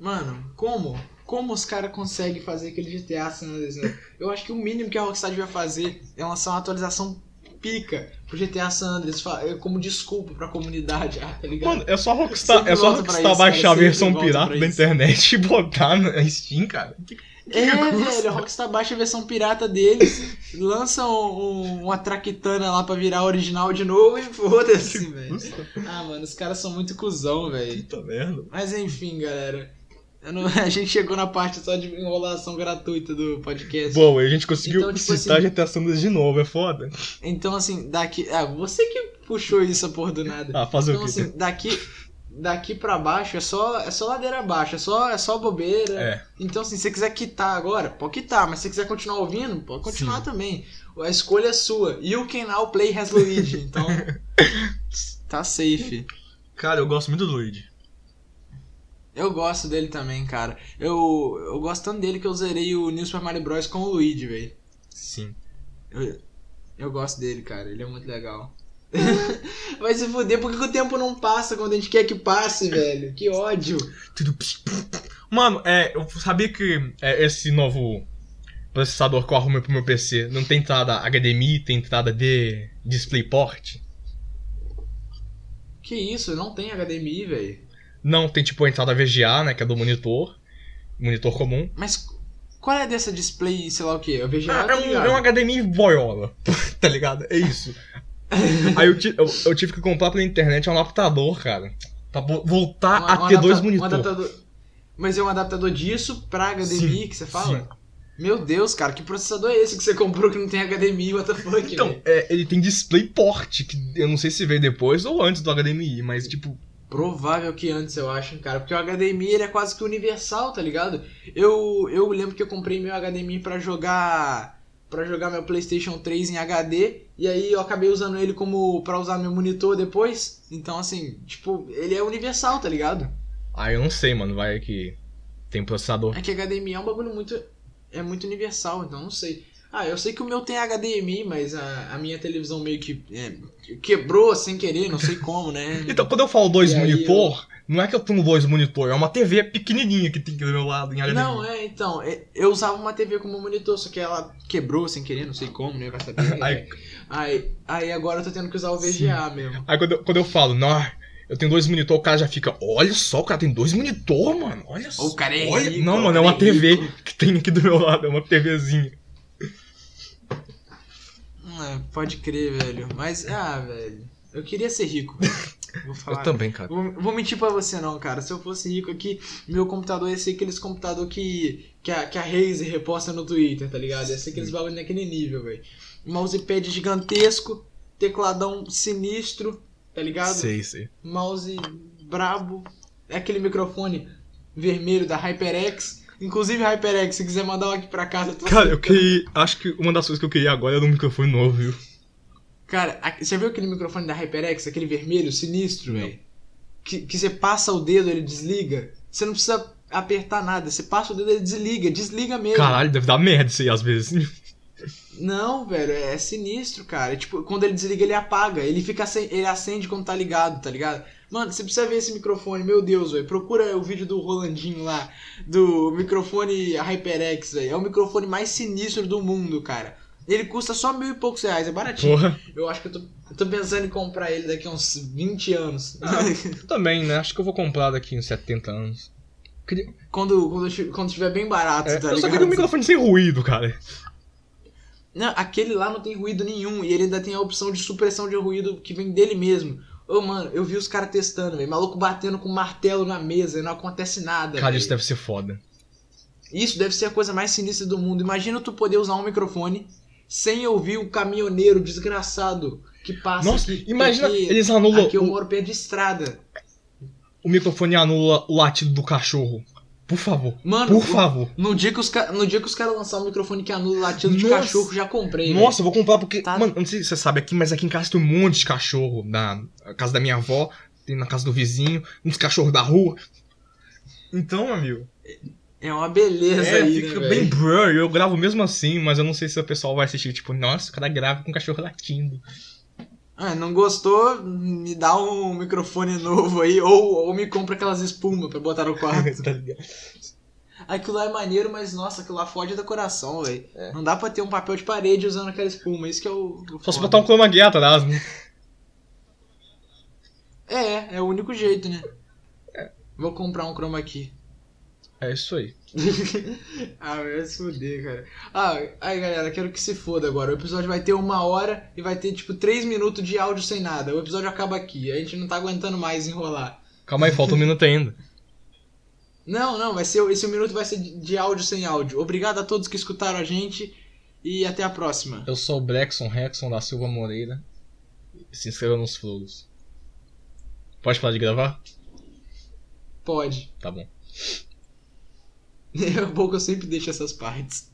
Mano, como? Como os caras conseguem fazer aquele GTA San Andreas, né? Eu acho que o mínimo que a Rockstar devia fazer é lançar uma atualização pica pro GTA San Andreas fa- como desculpa pra comunidade, ah, tá ligado? Mano, é só Rockstar, é só Rockstar isso, baixar cara, a versão pirata da internet e botar na Steam, cara. Que- É, custa? velho, a Rockstar baixa a versão pirata deles, lança um, um- uma traquitana lá pra virar original de novo e foda-se, velho. Ah, mano, os caras são muito cuzão, velho. Puta merda. Mas enfim, galera. Não- a gente chegou na parte só de enrolação gratuita do podcast. Bom, a gente conseguiu Então, tipo citar assim- GTA San Andreas de novo, é foda. Então, assim, daqui. Ah, você que puxou isso a porra do nada. Ah, fazer Então, o quê? assim, daqui. Daqui pra baixo é só, é só ladeira abaixo, é só, é só bobeira. É. Então, assim, se você quiser quitar agora, pode quitar, mas se você quiser continuar ouvindo, pode continuar Sim. também. A escolha é sua. You can now play Has Luigi, então. tá safe. Cara, eu gosto muito do Luigi. Eu gosto dele também, cara. Eu, eu gosto tanto dele que eu zerei o New Super Mario Bros. com o Luigi, velho. Sim. Eu, eu gosto dele, cara. Ele é muito legal. Vai se fuder, por que o tempo não passa quando a gente quer que passe, velho? Que ódio. Tudo. Mano, é, eu sabia que é, esse novo processador que eu arrumei pro meu PC não tem entrada HDMI, tem entrada de DisplayPort. Que isso? Não tem HDMI, velho. Não, tem tipo a entrada VGA, né, que é do monitor. Monitor comum. Mas qual é dessa display, sei lá o que? Eu vejo Ah, é, um, é um HDMI boiola, tá ligado? É isso. Aí eu, eu- eu tive que comprar pela internet um adaptador, cara. Pra vo- voltar a ter dois monitores. Mas é um adaptador disso pra HDMI Sim, que você fala? Meu Deus, cara, que processador é esse que você comprou que não tem HDMI? What the fuck, Então, é, ele tem DisplayPort, que eu não sei se veio depois ou antes do HDMI, mas tipo, Provável que antes, eu acho, cara. Porque o HDMI ele é quase que universal, tá ligado? Eu, eu lembro que eu comprei meu HDMI pra jogar para jogar meu PlayStation 3 em HD e aí eu acabei usando ele como para usar meu monitor depois. Então assim, tipo, ele é universal, tá ligado? ah, eu não sei, mano, vai que tem processador. É que HDMI é um bagulho muito é muito universal, então não sei. Ah, eu sei que o meu tem HDMI, mas a, a minha televisão meio que é, quebrou sem querer, não sei como, né? Então, quando eu falo dois E aí monitor, não é que eu tenho dois monitor, é uma TV pequenininha que tem aqui do meu lado em HDMI. Não, é, então, é, eu usava uma TV como monitor, só que ela quebrou sem querer, não sei como, né? Vai saber. Aí- né? Aí, aí agora eu tô tendo que usar o VGA mesmo. Aí quando eu, quando eu falo, não, eu tenho dois monitor, o cara já fica, olha só, o cara tem dois monitor, mano, olha só. O cara é olha... rico, Não, mano, é uma é TV que tem aqui do meu lado, é uma TVzinha. É, pode crer, velho. Mas, ah, velho. Eu queria ser rico, velho. Vou falar. Eu também, cara. Vou, vou mentir pra você não, cara. Se eu fosse rico aqui, meu computador ia ser aqueles computador que, que, a, que a Razer reposta no Twitter, tá ligado? Ia ser aqueles bagulho naquele nível, velho. Mousepad gigantesco, tecladão sinistro, tá ligado? Sei, sei. Mouse brabo. É aquele microfone vermelho da HyperX. Inclusive, HyperX, se quiser mandar um aqui pra casa... tô Cara, eu aceitando. queria. Acho que uma das coisas que eu queria agora era um microfone novo, viu? Cara, você viu aquele microfone da HyperX, aquele vermelho sinistro, velho? Que, que você passa o dedo, ele desliga. Você não precisa apertar nada, você passa o dedo, ele desliga, desliga mesmo. Caralho, deve dar merda isso aí às vezes. Não, velho, é sinistro, cara. Tipo, quando ele desliga, ele apaga. Ele fica ele acende quando tá ligado, tá ligado? Mano, você precisa ver esse microfone, meu Deus, velho. Procura o vídeo do Rolandinho lá, do microfone HyperX, velho. É o microfone mais sinistro do mundo, cara. Ele custa só mil e poucos reais, é baratinho. Porra. Eu acho que eu tô, eu tô pensando em comprar ele daqui a uns 20 anos. Também, né? Acho que eu vou comprar daqui uns 70 anos. Queria- quando, quando, quando estiver bem barato, É, tá eu só ligado? queria um microfone sem ruído, cara. Não, aquele lá não tem ruído nenhum. E ele ainda tem a opção de supressão de ruído que vem dele mesmo. Ô, mano, eu vi os caras testando, velho. Maluco batendo com martelo na mesa e não acontece nada. Cara, velho. isso deve ser foda. Isso deve ser a coisa mais sinistra do mundo. Imagina tu poder usar um microfone sem ouvir um caminhoneiro desgraçado que passa Nossa, aqui. imagina, porque eles anulam. Aqui eu o, moro perto de estrada. o microfone anula o latido do cachorro. Por favor. Mano, Por o- favor. No dia que os, no dia que os caras lançaram um microfone que anula o latido de Nossa. cachorro, já comprei. Nossa, eu vou comprar porque. Tá. Mano, eu não sei se você sabe aqui, mas aqui em casa tem um monte de cachorro. Na casa da minha avó, tem na casa do vizinho, uns cachorros da rua. Então, amigo. É uma beleza É, aí, fica né, bem blur. Eu gravo mesmo assim, mas eu não sei se o pessoal vai assistir. Tipo, nossa, o cara grava com cachorro latindo. Ah, não gostou? Me dá um microfone novo aí, ou, ou me compra aquelas espumas pra botar no quarto. tá ligado? aquilo lá é maneiro, mas nossa, aquilo lá fode do coração, velho. É. Não dá pra ter um papel de parede usando aquela espuma, isso que é o. o Só se botar um chroma key atrás, né? É, é o único jeito, né? Vou comprar um chroma key. É isso aí. ah, vai se fuder, cara. Ah, aí galera, quero que se foda agora. O episódio vai ter uma hora e vai ter tipo 3 minutos de áudio sem nada. O episódio acaba aqui. A gente não tá aguentando mais enrolar. Calma aí, falta um minuto ainda. Não, não, vai ser, esse minuto vai ser de, de áudio sem áudio. Obrigado a todos que escutaram a gente e até a próxima. Eu sou o Brexon Rexon da Silva Moreira. Se inscreva nos flores. Pode parar de gravar? Pode. Tá bom. É bom que eu sempre deixo essas partes.